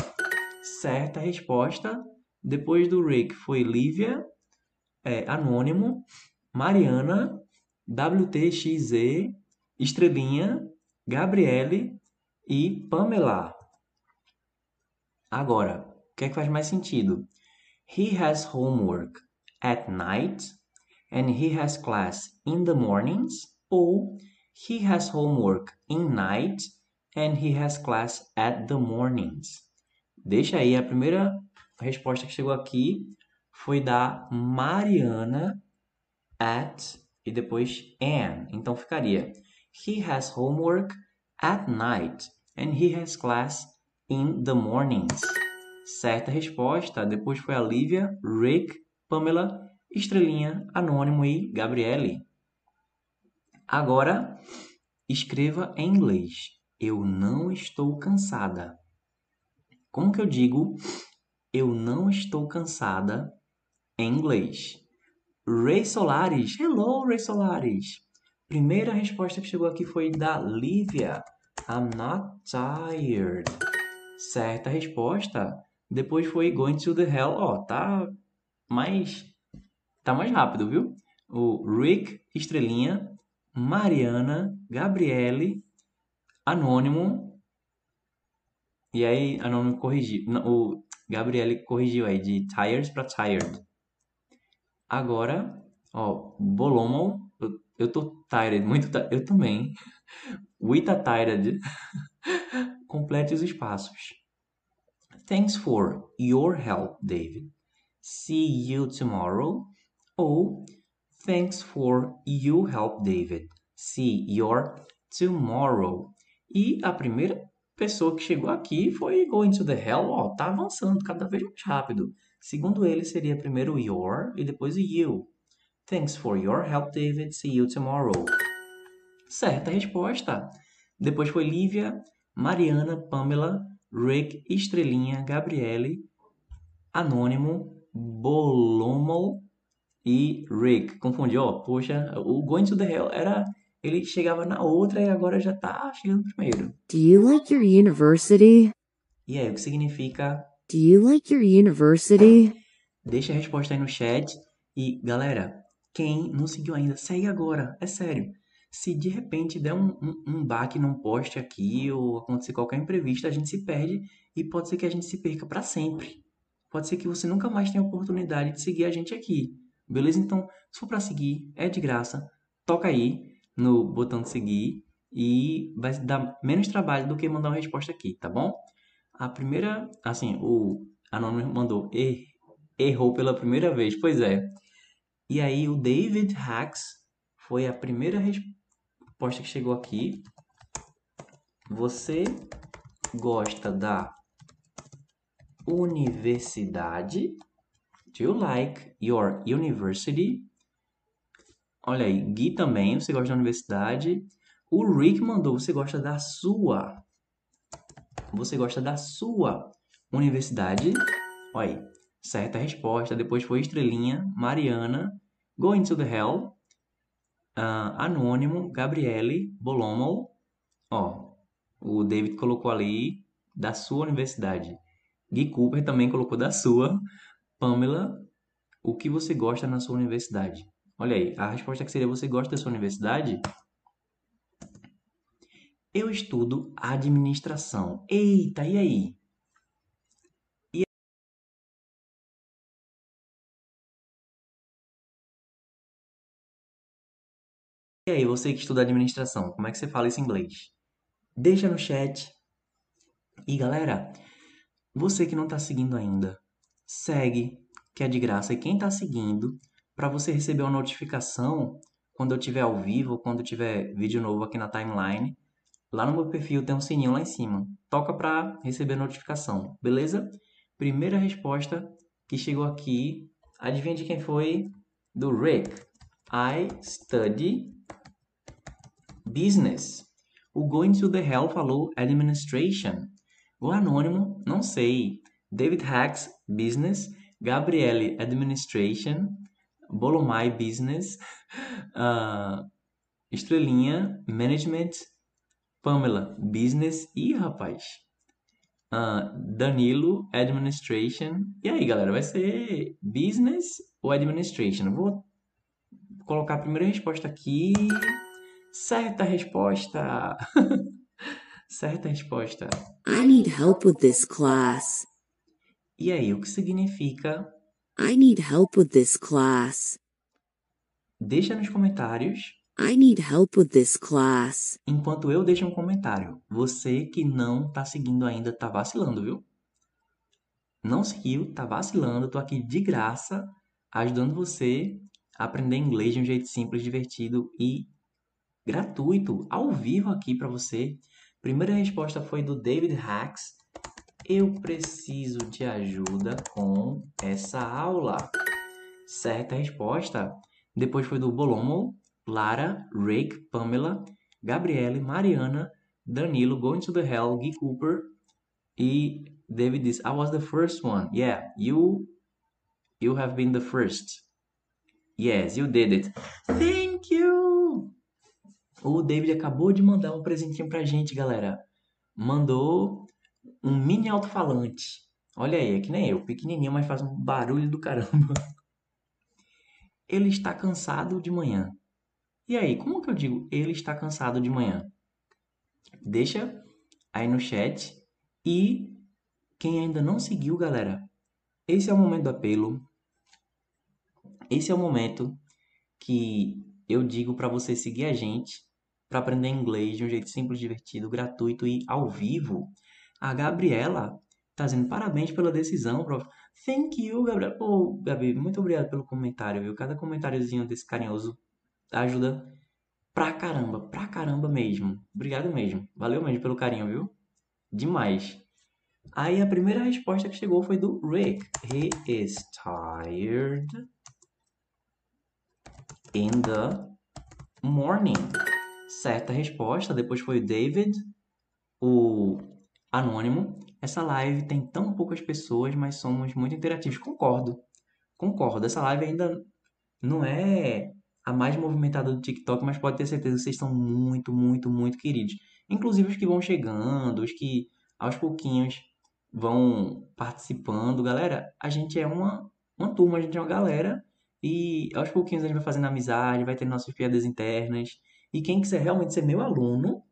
Certa resposta. Depois do Rick foi Lívia, é, Anônimo, Mariana, WTXZ, Estrelinha, Gabriele e Pamela. Agora, o que é que faz mais sentido? He has homework at night and he has class in the mornings ou he has homework in night and he has class at the mornings. Deixa aí, a primeira resposta que chegou aqui foi da Mariana at e depois an. Então ficaria He has homework at night and he has class in the mornings. Certa resposta. Depois foi a Lívia, Rick, Pamela, Estrelinha, Anônimo e Gabriele. Agora, escreva em inglês. Eu não estou cansada. Como que eu digo eu não estou cansada em inglês? Ray Solares. Hello, Ray Solares. Primeira resposta que chegou aqui foi da Lívia. I'm not tired. Certa resposta. Depois foi going to the hell. Ó, oh, tá mais tá mais rápido, viu? O Rick, estrelinha, Mariana, Gabriele, Anônimo. E aí, Anônimo corrigiu. O Gabriele corrigiu aí de tires para tired. Agora, ó, Bolomo, eu, eu tô tired, muito tired. Eu também. With a tired. Complete os espaços. Thanks for your help, David. See you tomorrow. Ou Thanks for your help, David. See you tomorrow. E a primeira pessoa que chegou aqui foi Going to the Hell. Ó, tá avançando cada vez mais rápido. Segundo ele, seria primeiro your e depois you. Thanks for your help, David. See you tomorrow. Certa resposta. Depois foi Lívia, Mariana, Pamela, Rick, Estrelinha, Gabriele, Anônimo, Bolomo e Rick. Confundiu, ó. Poxa, o Going to the Hell era. Ele chegava na outra e agora já tá chegando primeiro. Do you like your university? E aí, o que significa? Do you like your university? Deixa a resposta aí no chat. E, galera, quem não seguiu ainda, segue agora. É sério se de repente der um, um, um baque num poste aqui ou acontecer qualquer imprevisto, a gente se perde e pode ser que a gente se perca para sempre. Pode ser que você nunca mais tenha oportunidade de seguir a gente aqui. Beleza? Então, se for para seguir, é de graça. Toca aí no botão de seguir e vai dar menos trabalho do que mandar uma resposta aqui, tá bom? A primeira, assim, o anônimo mandou er, errou pela primeira vez, pois é. E aí o David Hacks foi a primeira resposta resposta que chegou aqui. Você gosta da universidade? Do you like your university? Olha aí, Gui também, você gosta da universidade. O Rick mandou, você gosta da sua. Você gosta da sua universidade? Olha aí, certa resposta. Depois foi estrelinha, Mariana, Going to the Hell, uh, Anônimo, Gabriele, Bolomo. Ó, o David colocou ali da sua universidade. Gui Cooper também colocou da sua. Pamela, o que você gosta na sua universidade? Olha aí, a resposta que seria você gosta da sua universidade? Eu estudo administração. Eita, e aí? E aí, você que estuda administração, como é que você fala isso em inglês? Deixa no chat. E galera, você que não está seguindo ainda, segue, que é de graça. E quem está seguindo, para você receber uma notificação quando eu tiver ao vivo, quando tiver vídeo novo aqui na timeline, lá no meu perfil tem um sininho lá em cima. Toca para receber notificação, beleza? Primeira resposta que chegou aqui, adivinha de quem foi? Do Rick. I study business. O Going to the Hell falou administration. O anônimo, não sei. David Hacks, business. Gabriele, administration. Bolomai, business. Uh, Estrelinha, management. Pamela, business. Ih, rapaz. Uh, Danilo, administration. E aí, galera, vai ser business ou administration? Vou colocar a primeira resposta aqui. Certa resposta. Certa resposta. I need help with this class. E aí, o que significa? I need help with this class. Deixa nos comentários. I need help with this class. Enquanto eu deixo um comentário. Você que não tá seguindo ainda tá vacilando, viu? Não seguiu, tá vacilando. Tô aqui de graça ajudando você a aprender inglês de um jeito simples, divertido e gratuito, ao vivo aqui para você. Primeira resposta foi do David Hacks. Eu preciso de ajuda com essa aula. Certa resposta. Depois foi do Bolomo, Lara, Rick, Pamela, Gabriele, Mariana, Danilo, Going to the Hell, Gui Cooper e David disse, I was the first one. Yeah, you you have been the first. Yes, you did it. Thank you. O David acabou de mandar um presentinho pra gente, galera. Mandou um mini alto-falante. Olha aí, é que nem eu, pequenininho, mas faz um barulho do caramba. Ele está cansado de manhã. E aí, como que eu digo ele está cansado de manhã? Deixa aí no chat. E quem ainda não seguiu, galera, esse é o momento do apelo. Esse é o momento que eu digo para você seguir a gente para aprender inglês de um jeito simples, divertido, gratuito e ao vivo. A Gabriela tá dizendo parabéns pela decisão, prof. Thank you, Gabriela. Pô, Gabi, muito obrigado pelo comentário, viu? Cada comentáriozinho desse carinhoso ajuda pra caramba, pra caramba mesmo. Obrigado mesmo. Valeu mesmo pelo carinho, viu? Demais. Aí a primeira resposta que chegou foi do Rick. He is tired in the morning certa resposta. Depois foi o David, o Anônimo. Essa live tem tão poucas pessoas, mas somos muito interativos. Concordo. Concordo. Essa live ainda não é a mais movimentada do TikTok, mas pode ter certeza que vocês são muito, muito, muito queridos. Inclusive os que vão chegando, os que aos pouquinhos vão participando. Galera, a gente é uma, uma turma, a gente é uma galera. E aos pouquinhos a gente vai fazendo amizade, vai ter nossas piadas internas. E quem quiser realmente ser meu aluno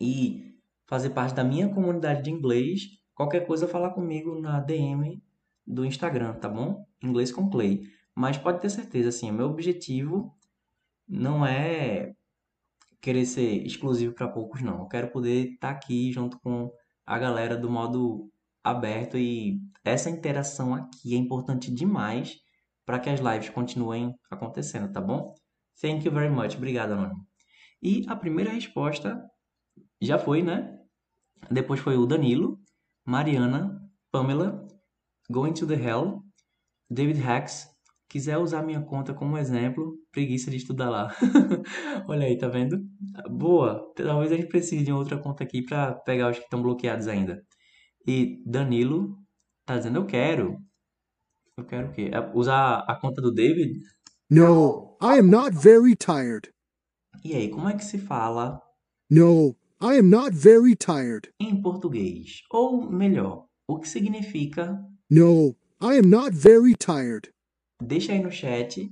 e fazer parte da minha comunidade de inglês, qualquer coisa falar comigo na DM do Instagram, tá bom? Inglês com Clay. Mas pode ter certeza, assim, meu objetivo não é querer ser exclusivo para poucos, não. Eu quero poder estar tá aqui junto com a galera do modo aberto e essa interação aqui é importante demais para que as lives continuem acontecendo, tá bom? Thank you very much. Obrigado, Anônimo. E a primeira resposta já foi, né? Depois foi o Danilo, Mariana, Pamela, Going to the Hell, David Hacks, quiser usar minha conta como exemplo, preguiça de estudar lá. Olha aí, tá vendo? Boa. Talvez a gente precise de outra conta aqui para pegar os que estão bloqueados ainda. E Danilo tá dizendo eu quero. Eu quero o quê? É usar a conta do David? No, I am not very tired. E aí, como é que se fala No, I am not very tired. em português? Ou melhor, o que significa? No, I am not very tired. Deixa aí no chat.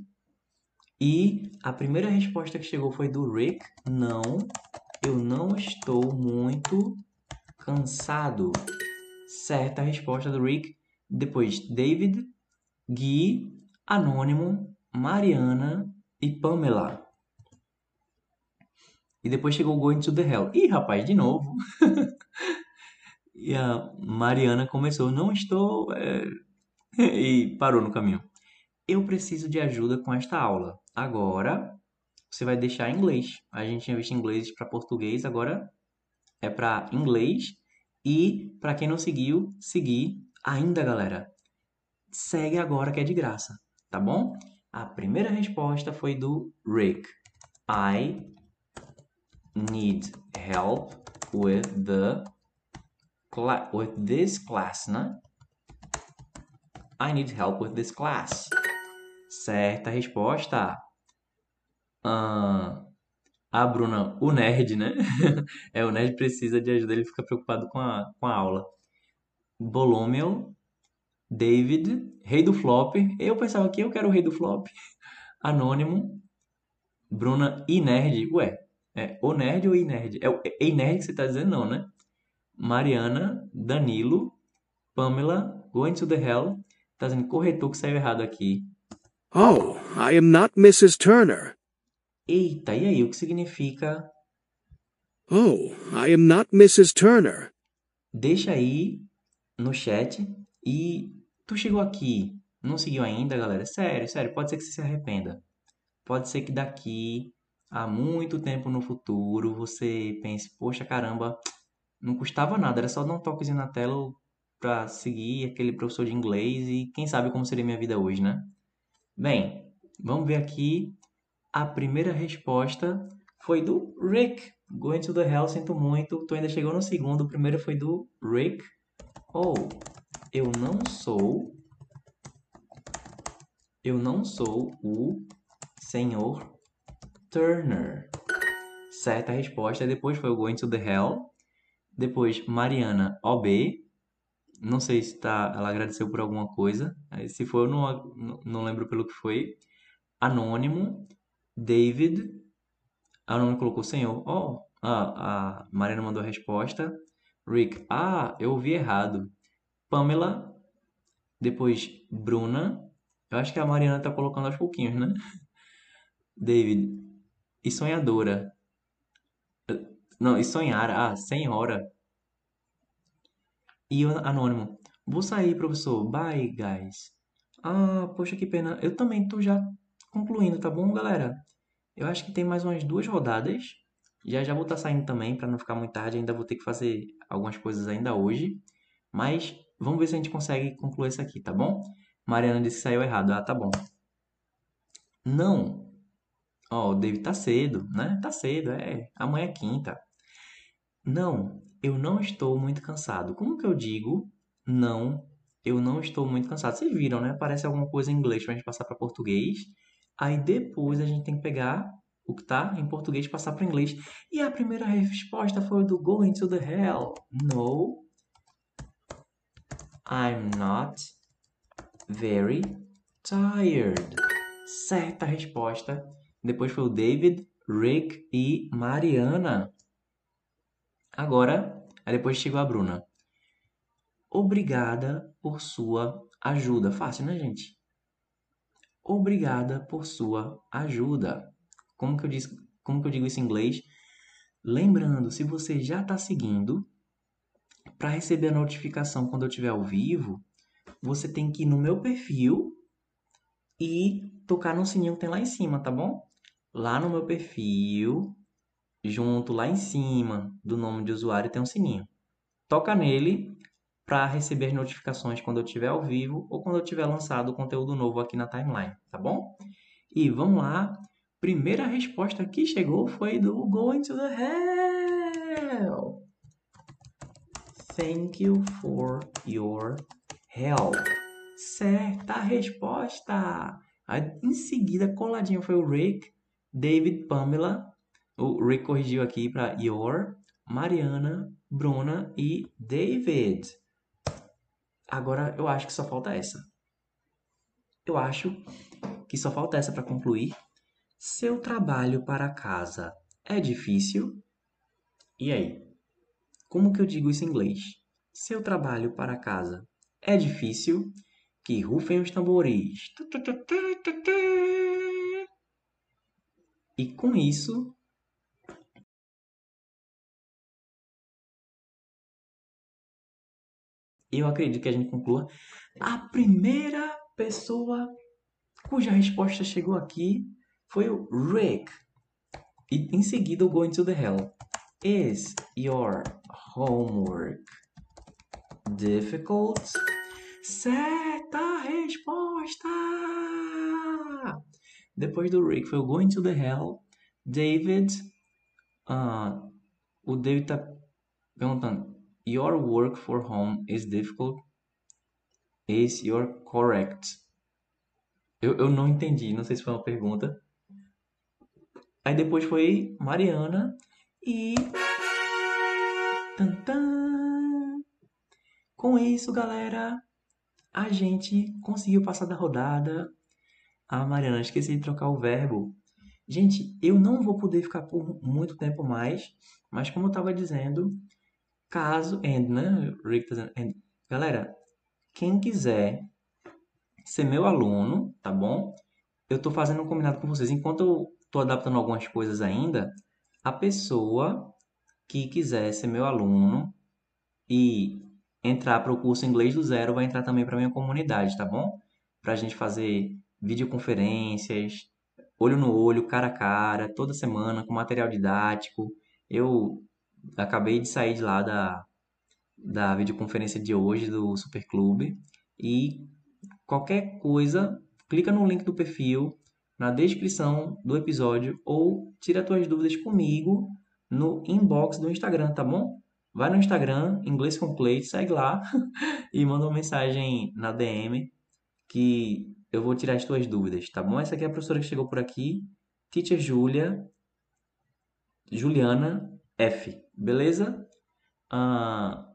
E a primeira resposta que chegou foi do Rick. Não, eu não estou muito cansado. Certa resposta do Rick. Depois David, Gui, Anônimo, Mariana e Pamela. E depois chegou Going to the Hell. Ih, rapaz, de novo. e a Mariana começou, não estou. é, e parou no caminho. Eu preciso de ajuda com esta aula. Agora você vai deixar em inglês. A gente tinha visto inglês para português, agora é para inglês. E para quem não seguiu, seguir ainda, galera. Segue agora que é de graça, tá bom? A primeira resposta foi do Rick. I need help with the with this class, né? I need help with this class. Certa resposta. Ah, a Bruna, o nerd, né? é, o nerd precisa de ajuda, ele fica preocupado com a, com a aula. Bolomel, David, rei do flop. Eu pensava que eu quero o rei do flop. Anônimo, Bruna e nerd. Ué, é o nerd ou e nerd? É o e nerd que você tá dizendo não, né? Mariana, Danilo, Pamela, Going to the Hell. Tá dizendo corretor que saiu errado aqui. Oh, I am not Mrs. Turner. Eita, e aí, o que significa? Oh, I am not Mrs. Turner. Deixa aí no chat. E tu chegou aqui, não seguiu ainda, galera? Sério, sério, pode ser que você se arrependa. Pode ser que daqui a muito tempo no futuro você pense, poxa, caramba, não custava nada, era só dar um toquezinho na tela para seguir aquele professor de inglês e quem sabe como seria minha vida hoje, né? Bem, vamos ver aqui. A primeira resposta foi do Rick. Going to the Hell, sinto muito. Tu ainda chegou no segundo. O primeiro foi do Rick. Oh, eu não sou. Eu não sou o senhor Turner. Certa resposta. Depois foi Going to the Hell. Depois, Mariana OB. Não sei se tá, ela agradeceu por alguma coisa. Se for, eu não, não- lembro pelo que foi. Anônimo. David. Anônimo colocou senhor. Oh, a, a Mariana mandou a resposta. Rick. Ah, eu ouvi errado. Pamela. Depois, Bruna. Eu acho que a Mariana tá colocando aos pouquinhos, né? David. E sonhadora. Não, e sonhar. Ah, senhora. E o anônimo. Vou sair, professor. Bye, guys. Ah, poxa, que pena. Eu também tô já concluindo, tá bom, galera? Eu acho que tem mais umas duas rodadas. Já já vou estar saindo também, para não ficar muito tarde. Ainda vou ter que fazer algumas coisas ainda hoje. Mas vamos ver se a gente consegue concluir isso aqui, tá bom? Mariana disse que saiu errado. Ah, tá bom. Não. Ó, o David tá cedo, né? Tá cedo, é. Amanhã é quinta. Não, eu não estou muito cansado. Como que eu digo? Não, eu não estou muito cansado. Vocês viram, né? Parece alguma coisa em inglês pra gente passar para português. Aí depois a gente tem que pegar o que tá em português passar para inglês. E a primeira resposta foi do Going to the Hell. No, I'm not very tired. Certa resposta. Depois foi o David, Rick e Mariana. Agora, aí depois chegou a Bruna. Obrigada por sua ajuda. Fácil, né, gente? Obrigada por sua ajuda. Como que eu, diz, como que eu digo isso em inglês? Lembrando, se você já está seguindo, para receber a notificação quando eu estiver ao vivo, você tem que ir no meu perfil e tocar no sininho que tem lá em cima, tá bom? Lá no meu perfil, junto lá em cima do nome de usuário tem um sininho. Toca nele, para receber notificações quando eu estiver ao vivo ou quando eu tiver lançado conteúdo novo aqui na timeline, tá bom? E vamos lá. Primeira resposta que chegou foi do Going to the Hell. Thank you for your help. Certa resposta. Aí, em seguida, coladinho foi o Rick, David, Pamela. O Rick corrigiu aqui para your, Mariana, Bruna e David. Agora eu acho que só falta essa. Eu acho que só falta essa para concluir. Seu trabalho para casa é difícil? E aí? Como que eu digo isso em inglês? Seu trabalho para casa é difícil? Que rufem os tambores. E com isso, eu acredito que a gente conclua. A primeira pessoa cuja resposta chegou aqui foi o Rick. E em seguida o Going to the Hell. Is your homework difficult? Certa resposta! Depois do Rick foi o Going to the Hell. David. Uh, o David tá perguntando: Your work for home is difficult? Is your correct? Eu, eu não entendi, não sei se foi uma pergunta. Aí depois foi Mariana e. Tantan. Com isso, galera, a gente conseguiu passar da rodada. Ah, Mariana, esqueci de trocar o verbo. Gente, eu não vou poder ficar por muito tempo mais, mas como eu estava dizendo, caso and, né? Rick tá and. Galera, quem quiser ser meu aluno, tá bom? Eu tô fazendo um combinado com vocês. Enquanto eu tô adaptando algumas coisas ainda, a pessoa que quiser ser meu aluno e entrar para o curso Inglês do Zero vai entrar também para minha comunidade, tá bom? Para a gente fazer videoconferências, olho no olho, cara a cara, toda semana com material didático. Eu acabei de sair de lá da, da videoconferência de hoje do Super Clube e qualquer coisa, clica no link do perfil, na descrição do episódio ou tira tuas dúvidas comigo no inbox do Instagram, tá bom? Vai no Instagram, Inglês com Clay, segue lá e manda uma mensagem na DM que eu vou tirar as tuas dúvidas, tá bom? Essa aqui é a professora que chegou por aqui, Teacher Julia, Juliana F, beleza? Ah,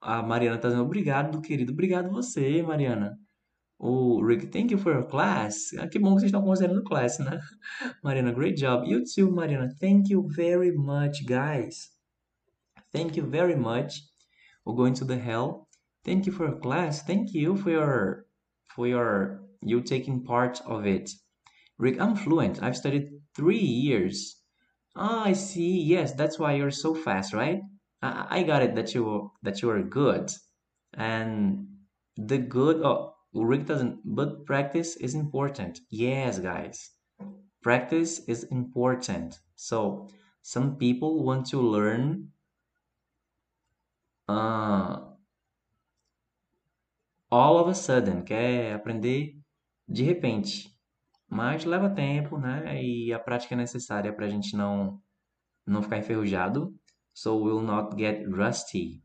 a Mariana tá dizendo obrigado, querido. Obrigado você, Mariana. O Rick, thank you for your class. Ah, que bom que vocês estão considerando class, né? Mariana, great job. You too, Mariana. Thank you very much, guys. Thank you very much. We're going to the hell. Thank you for your class. Thank you for your for your you taking part of it. Rick, I'm fluent. I've studied three years. Ah, I see. Yes, that's why you're so fast, right? I, I got it that you that you are good, and the good. Oh, Rick doesn't. But practice is important. Yes, guys, practice is important. So some people want to learn. Uh, all of a sudden, quer aprender de repente. Mas leva tempo, né? E a prática é necessária para a gente não, não ficar enferrujado. So we'll not get rusty.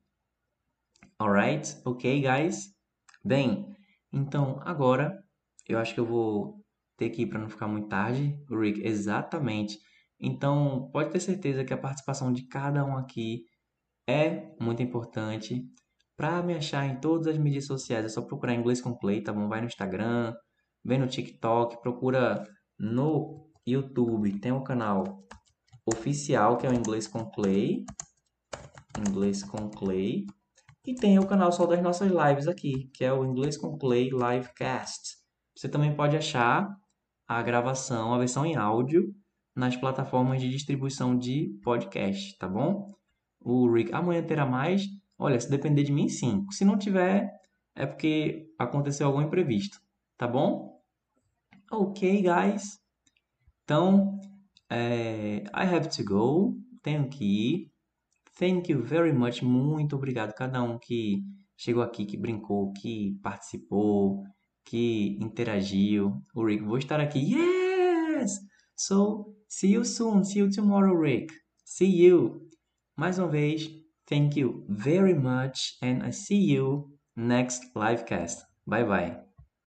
Alright? Ok, guys? Bem, então agora eu acho que eu vou ter que ir para não ficar muito tarde. Rick, exatamente. Então pode ter certeza que a participação de cada um aqui é muito importante. Para me achar em todas as mídias sociais é só procurar inglês com Clay, tá bom? Vai no Instagram, vem no TikTok, procura no YouTube, tem um canal oficial que é o Inglês com Clay, Inglês com Clay, e tem o canal só das nossas lives aqui, que é o Inglês com Clay Livecast. Você também pode achar a gravação, a versão em áudio, nas plataformas de distribuição de podcast, tá bom? O Rick, amanhã terá mais? Olha, se depender de mim, sim. Se não tiver, é porque aconteceu algum imprevisto, tá bom? Ok, guys. Então, é, I have to go. Tenho que ir. Thank you very much. Muito obrigado cada um que chegou aqui, que brincou, que participou, que interagiu. O Rick, vou estar aqui. Yes! So, see you soon. See you tomorrow, Rick. See you. Mais uma vez, thank you very much and I see you next livecast. Bye bye.